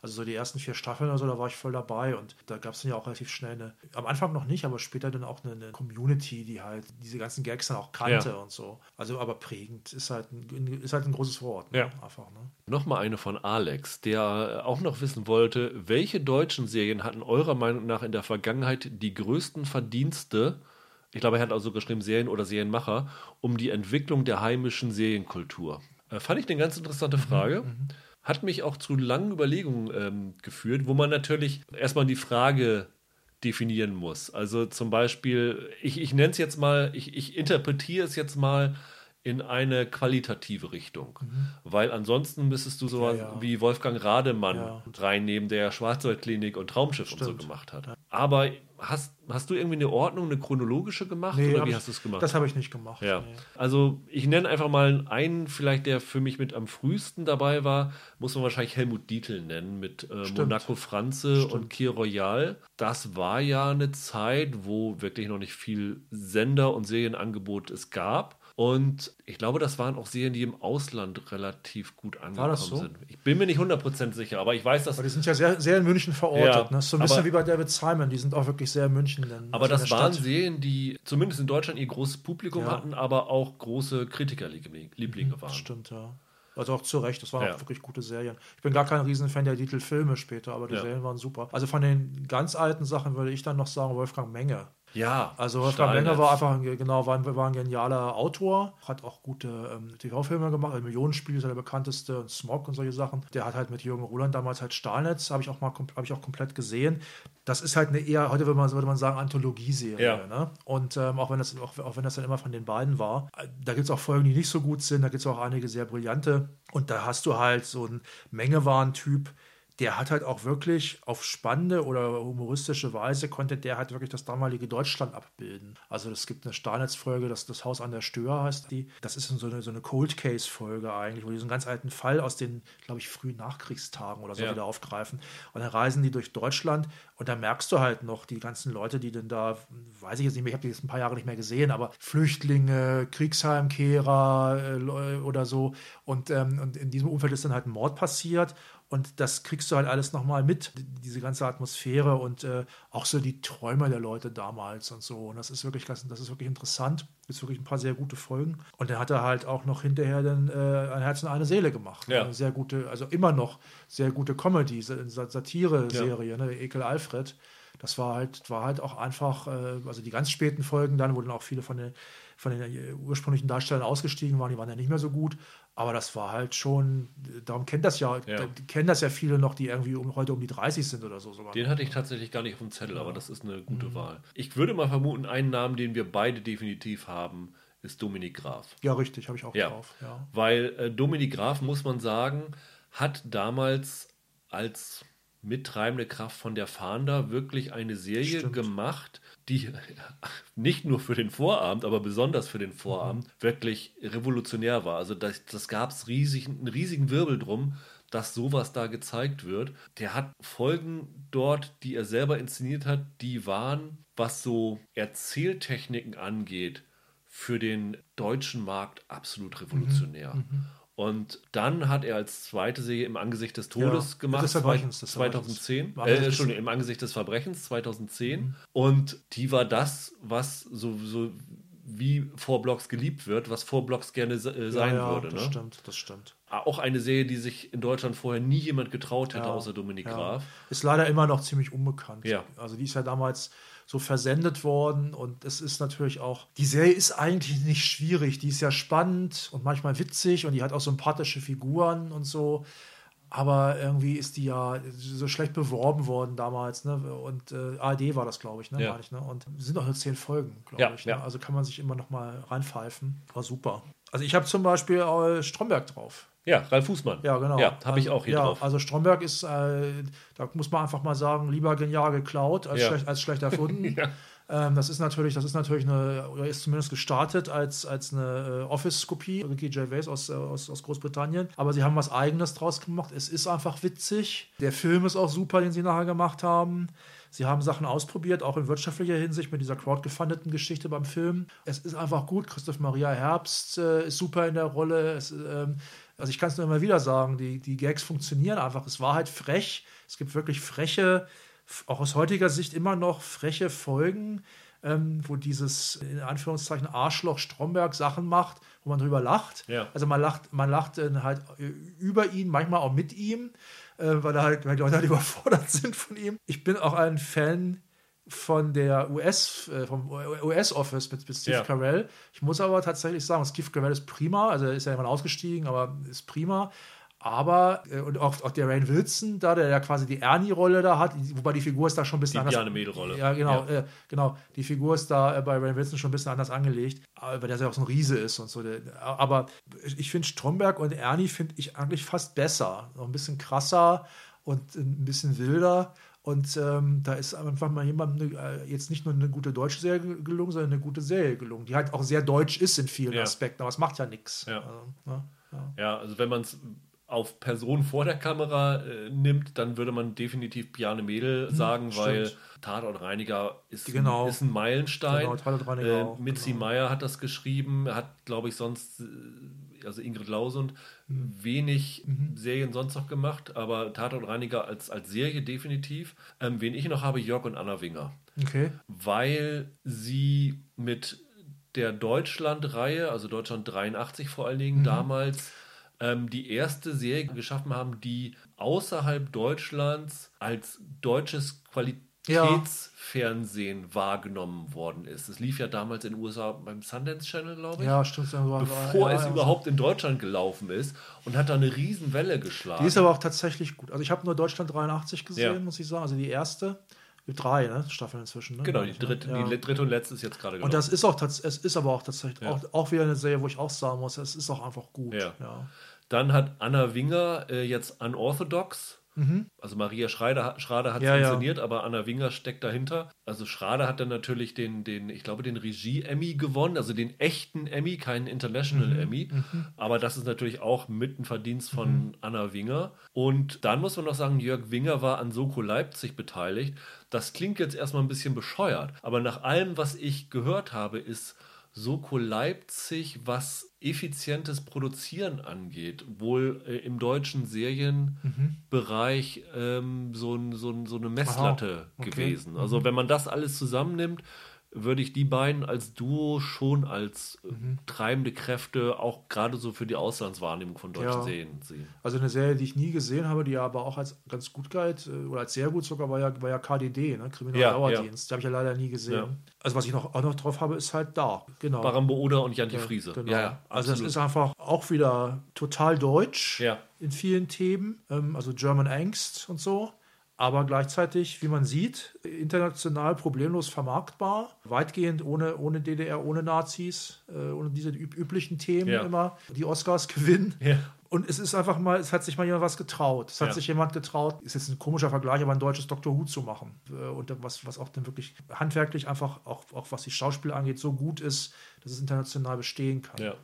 also so die ersten vier Staffeln oder so, da war ich voll dabei. Und da gab es dann ja auch relativ schnell eine, am Anfang noch nicht, aber später dann auch eine, eine Community, die halt diese ganzen Gags dann auch kannte Ja. und so. Also aber prägend ist halt ein, ist halt ein großes Wort. Ne? Ja. Einfach, ne? Nochmal eine von Alex, der auch noch wissen wollte, welche deutschen Serien hatten eurer Meinung nach in der Vergangenheit die größten Verdienste, ich glaube, er hat also geschrieben Serien oder Serienmacher, um die Entwicklung der heimischen Serienkultur? Äh, fand ich eine ganz interessante Frage. Hat mich auch zu langen Überlegungen ähm, geführt, wo man natürlich erstmal die Frage definieren muss. Also zum Beispiel, ich, ich nenne es jetzt mal, ich, ich interpretiere es jetzt mal in eine qualitative Richtung. Weil ansonsten müsstest du sowas Ja, ja. wie Wolfgang Rademann Ja. reinnehmen, der Schwarzwaldklinik und Traumschiff und so Stimmt. gemacht hat. Aber hast, hast du irgendwie eine Ordnung, eine chronologische gemacht Nee, oder wie hast du es gemacht? Das habe ich nicht gemacht. Ja, Nee. also ich nenne einfach mal einen, vielleicht der für mich mit am frühesten dabei war, muss man wahrscheinlich Helmut Dietl nennen mit äh, Stimmt. Monaco Franze und Kier Royal. Das war ja eine Zeit, wo wirklich noch nicht viel Sender- und Serienangebot es gab. Und ich glaube, das waren auch Serien, die im Ausland relativ gut angekommen das so? sind. Ich bin mir nicht 100% sicher, aber ich weiß, dass Aber die sind ja sehr, sehr in München verortet. Ja, ne? So ein bisschen aber- wie bei David Simon, die sind auch wirklich sehr in München. Dann, Aber das waren Stadt. Serien, die zumindest in Deutschland ihr großes Publikum Ja. hatten, aber auch große Kritikerlieblinge waren. Das stimmt, ja. Also auch zu Recht, das waren Ja. auch wirklich gute Serien. Ich bin gar kein Riesenfan der Titel Filme später, aber die Ja. Serien waren super. Also von den ganz alten Sachen würde ich dann noch sagen, Wolfgang Menge. Ja, also Wolfgang Wenger war einfach ein, genau, war ein, war ein genialer Autor, hat auch gute ähm, TV-Filme gemacht, also Millionenspiel ist ja der bekannteste und Smog und solche Sachen. Der hat halt mit Jürgen Roland damals halt Stahlnetz, habe ich auch mal habe ich auch komplett gesehen. Das ist halt eine eher, heute würde man, würde man sagen, Anthologieserie. Ja. Ne? Und ähm, auch, wenn das, auch, auch wenn das dann immer von den beiden war, äh, da gibt es auch Folgen, die nicht so gut sind, da gibt es auch einige sehr brillante. Und da hast du halt so einen Mengewahn-Typ, der hat halt auch wirklich auf spannende oder humoristische Weise konnte der halt wirklich das damalige Deutschland abbilden. Also es gibt eine Stahlnetzfolge, das, das Haus an der Stör heißt die. Das ist so eine, so eine Cold Case Folge eigentlich, wo die so einen ganz alten Fall aus den, glaube ich, frühen Nachkriegstagen oder so ja. wieder aufgreifen. Und dann reisen die durch Deutschland und da merkst du halt noch die ganzen Leute, die denn da, weiß ich jetzt nicht mehr, ich habe die jetzt ein paar Jahre nicht mehr gesehen, aber Flüchtlinge, Kriegsheimkehrer äh, oder so. Und, ähm, und in diesem Umfeld ist dann halt ein Mord passiert und das kriegst du halt alles nochmal mit, diese ganze Atmosphäre und äh, auch so die Träume der Leute damals und so. Und das ist wirklich, das ist wirklich interessant. Ist wirklich ein paar sehr gute Folgen. Und dann hat er halt auch noch hinterher dann äh, ein Herz und eine Seele gemacht. Ja. Eine sehr gute, also immer noch sehr gute Comedy, Satire-Serie, ja. ne? Ekel Alfred. Das war halt, war halt auch einfach, äh, also die ganz späten Folgen dann, wo dann auch viele von den von den ursprünglichen Darstellern ausgestiegen waren, die waren ja nicht mehr so gut. Aber das war halt schon, darum kennt das ja, ja. kennen das ja viele noch, die irgendwie um, heute um die 30 sind oder so sogar. Den hatte ich tatsächlich gar nicht auf dem Zettel, ja. aber das ist eine gute mhm. Wahl. Ich würde mal vermuten, einen Namen, den wir beide definitiv haben, ist Dominik Graf. Ja, richtig, habe ich auch ja. drauf. Ja. Weil äh, Dominik Graf, muss man sagen, hat damals als mittreibende Kraft von der Fahnder wirklich eine Serie Stimmt. gemacht, die <laughs> nicht nur für den Vorabend, aber besonders für den Vorabend mhm. wirklich revolutionär war. Also das, das gab es riesig, einen riesigen Wirbel drum, dass sowas da gezeigt wird. Der hat Folgen dort, die er selber inszeniert hat, die waren, was so Erzähltechniken angeht, für den deutschen Markt absolut revolutionär. Mhm. Mhm. Und dann hat er als zweite Serie im Angesicht des Todes ja, gemacht. Des Verbrechens, des 2010. Äh, Entschuldigung, im Angesicht des Verbrechens 2010. Mhm. Und die war das, was so, so wie Vorblocks geliebt wird, was Vorblocks gerne äh, sein ja, ja, würde. Das ne? stimmt, das stimmt. Auch eine Serie, die sich in Deutschland vorher nie jemand getraut hätte, außer Dominik Graf. Ist leider immer noch ziemlich unbekannt. Ja. Also die ist ja damals so versendet worden. Und es ist natürlich auch, die Serie ist eigentlich nicht schwierig. Die ist ja spannend und manchmal witzig und die hat auch sympathische Figuren und so. Aber irgendwie ist die ja so schlecht beworben worden damals, ne? Und äh, ARD war das, glaube ich, ne? Ja. Ich, ne? Und sind auch nur zehn Folgen, glaube ja, ich. Ne? Ja. Also kann man sich immer noch mal reinpfeifen. War super. Also ich habe zum Beispiel äh, Stromberg drauf. Ja, Ralf Fußmann. Ja, genau. Ja, habe ich auch hier ja, drauf. Also Stromberg ist, äh, da muss man einfach mal sagen, lieber genial geklaut als, ja. schlecht, als schlecht erfunden. <laughs> ja. ähm, das ist natürlich, das ist natürlich eine, oder ist zumindest gestartet als, als eine äh, Office-Kopie, Ricky Gervais aus, äh, aus, aus Großbritannien. Aber sie haben was Eigenes draus gemacht. Es ist einfach witzig. Der Film ist auch super, den sie nachher gemacht haben. Sie haben Sachen ausprobiert, auch in wirtschaftlicher Hinsicht mit dieser crowdgefundeten Geschichte beim Film. Es ist einfach gut. Christoph Maria Herbst äh, ist super in der Rolle. Es, ähm, also ich kann es nur immer wieder sagen, die, die Gags funktionieren einfach. Es war halt frech. Es gibt wirklich freche, auch aus heutiger Sicht immer noch freche Folgen, ähm, wo dieses in Anführungszeichen Arschloch Stromberg Sachen macht, wo man drüber lacht. Ja. Also man lacht, man lacht halt über ihn, manchmal auch mit ihm, äh, weil, er halt, weil die Leute halt <laughs> überfordert sind von ihm. Ich bin auch ein Fan von der US, äh, vom US-Office mit, mit Steve ja. Carell. Ich muss aber tatsächlich sagen, Steve Carell ist prima, also er ist ja immer ausgestiegen, aber ist prima. Aber, äh, und auch, auch der Rain Wilson da, der ja quasi die Ernie-Rolle da hat, wobei die Figur ist da schon ein bisschen die anders. Die rolle Ja, genau, ja. Äh, genau. Die Figur ist da äh, bei Rain Wilson schon ein bisschen anders angelegt, weil der ja auch so ein Riese ist und so. Aber ich finde Stromberg und Ernie finde ich eigentlich fast besser. Noch ein bisschen krasser und ein bisschen wilder. Und ähm, da ist einfach mal jemand äh, jetzt nicht nur eine gute deutsche Serie gelungen, sondern eine gute Serie gelungen, die halt auch sehr deutsch ist in vielen ja. Aspekten, aber es macht ja nichts. Ja. Also, ne? ja. ja. also wenn man es auf Person vor der Kamera äh, nimmt, dann würde man definitiv Piane Mädel hm, sagen, hm, weil Tatortreiniger ist, genau. ist ein Meilenstein. Genau, Tatortreiniger äh, Mitzi genau. Meyer hat das geschrieben, hat, glaube ich, sonst äh, also Ingrid Lausund, mhm. wenig mhm. Serien sonst noch gemacht, aber Tatortreiniger als, als Serie definitiv. Ähm, wen ich noch habe, Jörg und Anna Winger. Okay. Weil sie mit der Deutschland-Reihe, also Deutschland 83 vor allen Dingen, mhm. damals ähm, die erste Serie geschaffen haben, die außerhalb Deutschlands als deutsches Qualität ja. Kids-Fernsehen wahrgenommen worden ist. Es lief ja damals in den USA beim Sundance Channel, glaube ich. Ja, stimmt. Bevor ja, es ja, überhaupt in Deutschland gelaufen ist und hat da eine Riesenwelle geschlagen. Die ist aber auch tatsächlich gut. Also ich habe nur Deutschland 83 gesehen, muss ich sagen. Also die erste. Gibt drei ne? Staffeln inzwischen. Ne? Genau, die dritte, ja. die dritte und letzte ist jetzt gerade gelaufen. Und das ist auch es ist aber auch tatsächlich ja. auch, auch wieder eine Serie, wo ich auch sagen muss, es ist auch einfach gut. Ja. ja. Dann hat Anna Winger äh, jetzt Unorthodox Mhm. Also Maria Schrader, Schrader hat es ja, inszeniert, ja. aber Anna Winger steckt dahinter. Also Schrader hat dann natürlich den, den ich glaube, den Regie-Emmy gewonnen, also den echten Emmy, keinen International mhm. Emmy. Mhm. Aber das ist natürlich auch mit ein Verdienst von mhm. Anna Winger. Und dann muss man noch sagen, Jörg Winger war an Soko Leipzig beteiligt. Das klingt jetzt erstmal ein bisschen bescheuert, aber nach allem, was ich gehört habe, ist Soko Leipzig, was effizientes Produzieren angeht, wohl äh, im deutschen Serienbereich mhm. ähm, so, so, so eine Messlatte okay. gewesen. Also mhm. wenn man das alles zusammennimmt, würde ich die beiden als Duo schon als äh, mhm. treibende Kräfte auch gerade so für die Auslandswahrnehmung von deutschen ja. Serien sehen. Also eine Serie, die ich nie gesehen habe, die aber auch als ganz gut galt äh, oder als sehr gut sogar war ja, war ja KDD, ne? Kriminaldauerdienst. Ja, ja. Die habe ich ja leider nie gesehen. Ja. Also was ich noch, auch noch drauf habe, ist halt da. Genau. Barambo Oder und Jantje Friese. Genau. Ja, also es ist einfach auch wieder total deutsch in vielen Themen. Ähm, also German Angst und so aber gleichzeitig, wie man sieht, international problemlos vermarktbar, weitgehend ohne, ohne DDR, ohne Nazis, äh, ohne diese üb üblichen Themen ja. immer, die Oscars <laughs> gewinnen. Ja. Und es ist einfach mal, es hat sich mal jemand was getraut. Es hat ja. sich jemand getraut, ist jetzt ein komischer Vergleich, aber ein deutsches Doctor Who zu machen. Äh, und was, was auch dann wirklich handwerklich einfach, auch, auch was die Schauspieler angeht, so gut ist, dass es international bestehen kann. Ja.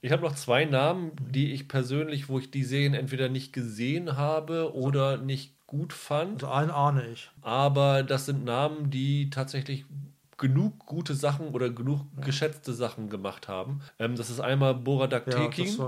Ich habe noch zwei Namen, die ich persönlich, wo ich die Serien entweder nicht gesehen habe oder nicht gut fand. Also einen ahne ich. Aber das sind Namen, die tatsächlich genug gute Sachen oder genug ja. geschätzte Sachen gemacht haben. Ähm, das ist einmal Boradak ja, Tekin,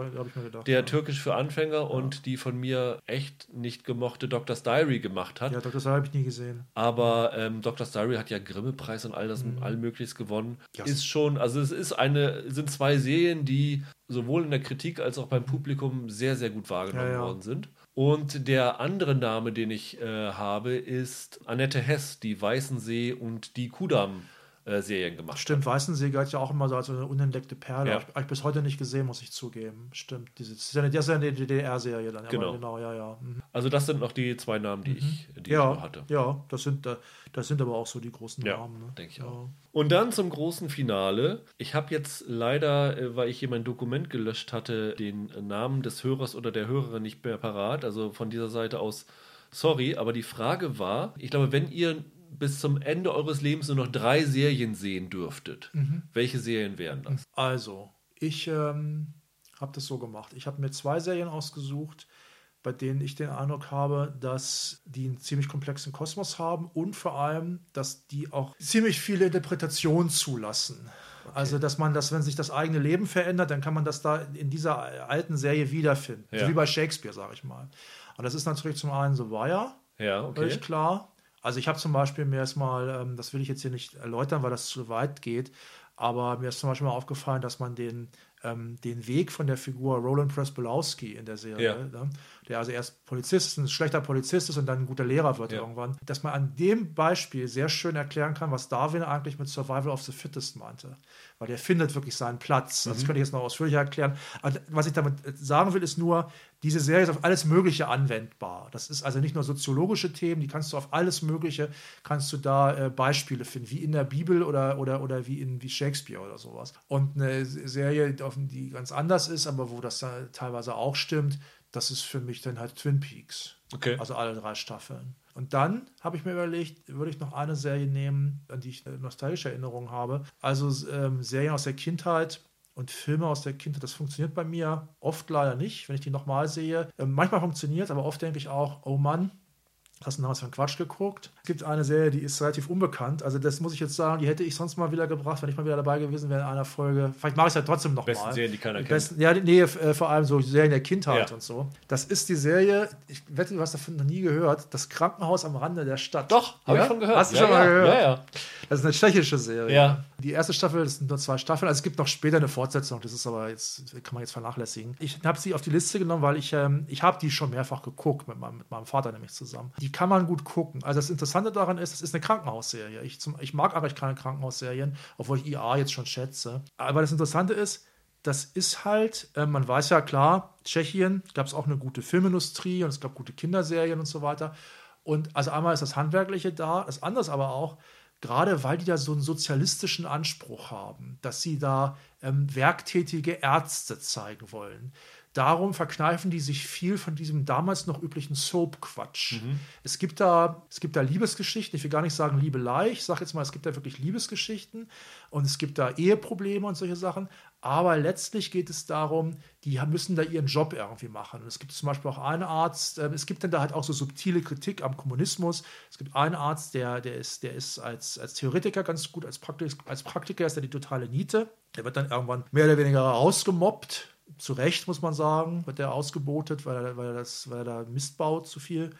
der ja. türkisch für Anfänger und die von mir echt nicht gemochte Doctor's Diary gemacht hat. Ja, Doctor's Diary habe ich nie gesehen. Aber ähm, Doctor's Diary hat ja Grimme-Preis und all das mhm. all mögliches gewonnen. Ist schon, also es ist eine, sind zwei Serien, die sowohl in der Kritik als auch beim Publikum sehr, sehr gut wahrgenommen worden sind. Und der andere Name, den ich äh, habe, ist Annette Hess, die Weißensee und die Kudam äh, Serien gemacht Stimmt, Weißensee galt ja auch immer so als eine unentdeckte Perle. Ja. Habe ich bis heute nicht gesehen, muss ich zugeben. Stimmt, diese, das ist ja eine, DDR-Serie dann. Genau. genau, ja, ja. Mhm. Also das sind noch die zwei Namen, die mhm. ich, die ja, ich hatte. Ja, das sind, das sind aber auch so die großen ja, Namen. Ne? denke ich auch. Und dann zum großen Finale. Ich habe jetzt leider, äh, weil ich hier mein Dokument gelöscht hatte, den Namen des Hörers oder der Hörerin nicht mehr parat. Also von dieser Seite aus sorry, aber die Frage war, ich glaube, wenn ihr bis zum Ende eures Lebens nur noch drei Serien sehen dürftet, mhm. welche Serien wären das? Also, ich ähm, habe das so gemacht. Ich habe mir zwei Serien ausgesucht, bei denen ich den Eindruck habe, dass die einen ziemlich komplexen Kosmos haben und vor allem, dass die auch ziemlich viele Interpretationen zulassen. Okay. Also, dass man das, wenn sich das eigene Leben verändert, dann kann man das da in dieser alten Serie wiederfinden. Ja. So wie bei Shakespeare, sage ich mal. Und das ist natürlich zum einen The Wire, ja, okay. klar. Also ich habe zum Beispiel mir erstmal, ähm, das will ich jetzt hier nicht erläutern, weil das zu weit geht, aber mir ist zum Beispiel mal aufgefallen, dass man den, ähm, den Weg von der Figur Roland Presbolowski in der Serie, ja. ne, der also erst Polizist, ein schlechter Polizist ist und dann ein guter Lehrer wird ja. irgendwann, dass man an dem Beispiel sehr schön erklären kann, was Darwin eigentlich mit Survival of the Fittest meinte weil der findet wirklich seinen Platz. Das mhm. könnte ich jetzt noch ausführlicher erklären. Aber was ich damit sagen will, ist nur, diese Serie ist auf alles Mögliche anwendbar. Das ist also nicht nur soziologische Themen, die kannst du auf alles Mögliche, kannst du da äh, Beispiele finden, wie in der Bibel oder, oder, oder wie in wie Shakespeare oder sowas. Und eine Serie, die ganz anders ist, aber wo das teilweise auch stimmt, das ist für mich dann halt Twin Peaks. Okay. Also alle drei Staffeln. Und dann habe ich mir überlegt, würde ich noch eine Serie nehmen, an die ich nostalgische Erinnerungen habe. Also ähm, Serien aus der Kindheit und Filme aus der Kindheit. Das funktioniert bei mir oft leider nicht, wenn ich die nochmal sehe. Ähm, manchmal funktioniert, aber oft denke ich auch, oh Mann, Hast du damals von Quatsch geguckt? Es gibt eine Serie, die ist relativ unbekannt. Also, das muss ich jetzt sagen, die hätte ich sonst mal wieder gebracht, wenn ich mal wieder dabei gewesen wäre in einer Folge. Vielleicht mache ich es ja trotzdem noch Besten mal. Serien, die keiner die besten, kennt. Ja, nee, äh, vor allem so Serien der Kindheit ja. und so. Das ist die Serie, ich wette, du hast davon noch nie gehört, das Krankenhaus am Rande der Stadt. Doch, habe ja? ich schon gehört. Hast du ja, schon mal gehört? Ja, ja. Das ist eine tschechische Serie. Ja. Die erste Staffel, das sind nur zwei Staffeln. Also es gibt noch später eine Fortsetzung, das ist aber jetzt, kann man jetzt vernachlässigen. Ich habe sie auf die Liste genommen, weil ich, ähm, ich habe die schon mehrfach geguckt, mit meinem, mit meinem Vater nämlich zusammen. Die kann man gut gucken. Also das Interessante daran ist, es ist eine Krankenhausserie. Ich, zum, ich mag eigentlich keine Krankenhausserien, obwohl ich IA jetzt schon schätze. Aber das Interessante ist, das ist halt, äh, man weiß ja klar, Tschechien gab es auch eine gute Filmindustrie und es gab gute Kinderserien und so weiter. Und also einmal ist das Handwerkliche da, das andere ist aber auch, gerade weil die da so einen sozialistischen Anspruch haben, dass sie da ähm, werktätige Ärzte zeigen wollen. Darum verkneifen die sich viel von diesem damals noch üblichen Soap-Quatsch. Mhm. Es, gibt da, es gibt da Liebesgeschichten, ich will gar nicht sagen Liebelei, ich sage jetzt mal, es gibt da wirklich Liebesgeschichten und es gibt da Eheprobleme und solche Sachen, aber letztlich geht es darum, die müssen da ihren Job irgendwie machen. Und es gibt zum Beispiel auch einen Arzt, äh, es gibt dann da halt auch so subtile Kritik am Kommunismus. Es gibt einen Arzt, der, der ist, der ist als, als Theoretiker ganz gut, als, Praktik, als Praktiker ist er die totale Niete. Der wird dann irgendwann mehr oder weniger rausgemobbt zu Recht, muss man sagen, wird er ausgebotet, weil er, weil er, das, weil er da Mist baut zu viel.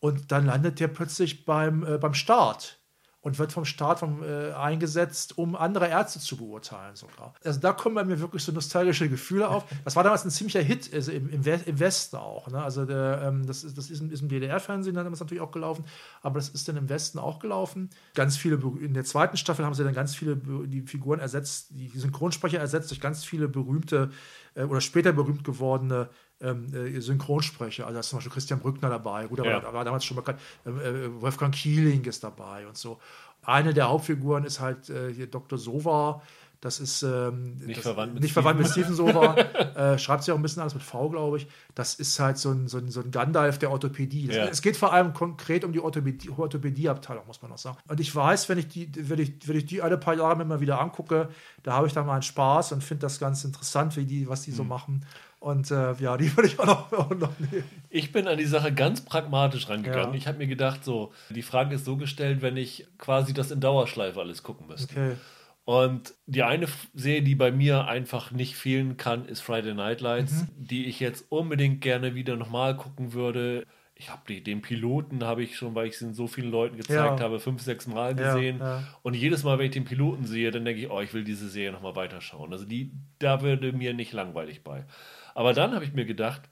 Und dann landet der plötzlich beim, äh, beim Staat und wird vom Staat vom, äh, eingesetzt, um andere Ärzte zu beurteilen sogar. Also da kommen bei mir wirklich so nostalgische Gefühle auf. <laughs> Das war damals ein ziemlicher Hit also im, im, im Westen auch. Ne? Also der, ähm, das, ist, das ist, ist im DDR-Fernsehen dann natürlich auch gelaufen, aber das ist dann im Westen auch gelaufen. Ganz viele, in der zweiten Staffel haben sie dann ganz viele die Figuren ersetzt, die Synchronsprecher ersetzt durch ganz viele berühmte äh, oder später berühmt gewordene ähm, äh, Synchronsprecher. Also da ist zum Beispiel Christian Brückner dabei, gut, aber ja. war damals schon bekannt. Ähm, äh, Wolfgang Kieling ist dabei und so. Eine der Hauptfiguren ist halt äh, hier Dr. Sova. Das ist ähm, nicht, das, verwandt, mit nicht verwandt mit Steven Sova. <laughs> äh, schreibt sich auch ein bisschen alles mit V, glaube ich. Das ist halt so ein, so ein, so ein Gandalf der Orthopädie. Das, ja. Es geht vor allem konkret um die Orthopädie, Orthopädieabteilung, muss man auch sagen. Und ich weiß, wenn ich die, wenn ich, wenn ich die alle paar Jahre immer wieder angucke, da habe ich dann mal einen Spaß und finde das ganz interessant, wie die, was die mhm. so machen. Und äh, ja, die würde ich auch noch, <laughs> auch noch, nehmen. Ich bin an die Sache ganz pragmatisch rangegangen. Ja. Ich habe mir gedacht, so, die Frage ist so gestellt, wenn ich quasi das in Dauerschleife alles gucken müsste. Okay. Und die eine Serie, die bei mir einfach nicht fehlen kann, ist Friday Night Lights, mhm. die ich jetzt unbedingt gerne wieder nochmal gucken würde. Ich habe den Piloten habe ich schon, weil ich es in so vielen Leuten gezeigt ja. habe, fünf, sechs Mal gesehen. Ja, ja. Und jedes Mal, wenn ich den Piloten sehe, dann denke ich, oh, ich will diese Serie nochmal weiterschauen. Also die, da würde mir nicht langweilig bei. Aber dann habe ich mir gedacht,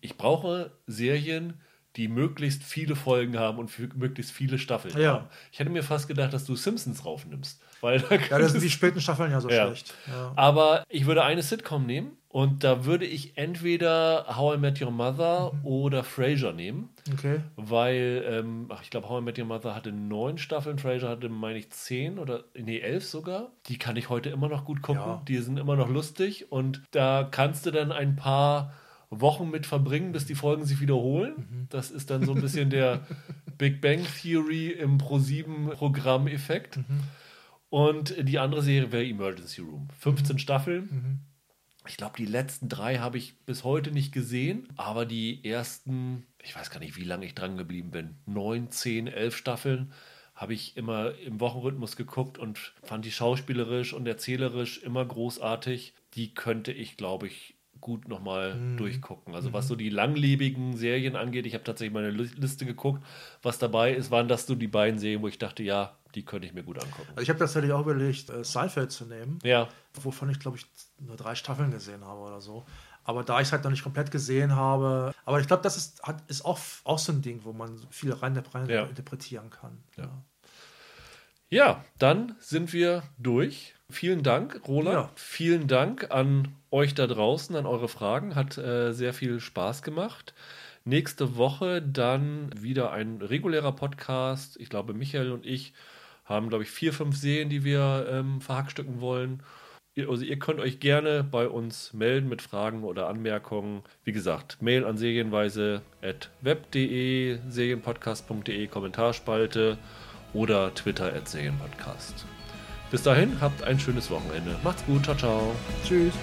ich brauche Serien, die möglichst viele Folgen haben und möglichst viele Staffeln ja. haben. Ich hätte mir fast gedacht, dass du Simpsons raufnimmst. Weil da ja, das sind die späten Staffeln ja so ja. schlecht. Ja. Aber ich würde eine Sitcom nehmen und da würde ich entweder How I Met Your Mother mhm. oder Frasier nehmen. Okay. Weil, ähm, ach, ich glaube, How I Met Your Mother hatte neun Staffeln, Frasier hatte, meine ich, zehn oder, nee, elf sogar. Die kann ich heute immer noch gut gucken. Die sind immer noch lustig und da kannst du dann ein paar Wochen mit verbringen, bis die Folgen sich wiederholen. Mhm. Das ist dann so ein bisschen der <laughs> Big Bang Theory im Pro-7-Programm-Effekt. Mhm. Und die andere Serie wäre Emergency Room. 15 mhm. Staffeln. Mhm. Ich glaube, die letzten drei habe ich bis heute nicht gesehen, aber die ersten, ich weiß gar nicht, wie lange ich dran geblieben bin, neun, zehn, elf Staffeln habe ich immer im Wochenrhythmus geguckt und fand die schauspielerisch und erzählerisch immer großartig. Die könnte ich, glaube ich, gut nochmal mhm. durchgucken. Also mhm. was so die langlebigen Serien angeht, ich habe tatsächlich meine Liste geguckt, was dabei ist, waren das so die beiden Serien, wo ich dachte, ja, die könnte ich mir gut angucken. Also ich habe tatsächlich auch überlegt, äh, Seinfeld zu nehmen. Ja. Wovon ich, glaube ich, nur drei Staffeln gesehen habe oder so. Aber da ich es halt noch nicht komplett gesehen habe, aber ich glaube, das ist, hat, ist auch, auch so ein Ding, wo man viel rein, rein ja. interpretieren kann. Ja. ja. Ja, dann sind wir durch. Vielen Dank, Roland. Ja. Vielen Dank an euch da draußen, an eure Fragen. Hat äh, sehr viel Spaß gemacht. Nächste Woche dann wieder ein regulärer Podcast. Ich glaube, Michael und ich haben, glaube ich, vier, fünf Serien, die wir ähm, verhackstücken wollen. Also ihr könnt euch gerne bei uns melden mit Fragen oder Anmerkungen. Wie gesagt, Mail an serienweise.web.de, serienpodcast.de, Kommentarspalte oder Twitter at Serienpodcast. Bis dahin, habt ein schönes Wochenende. Macht's gut, ciao, ciao. Tschüss.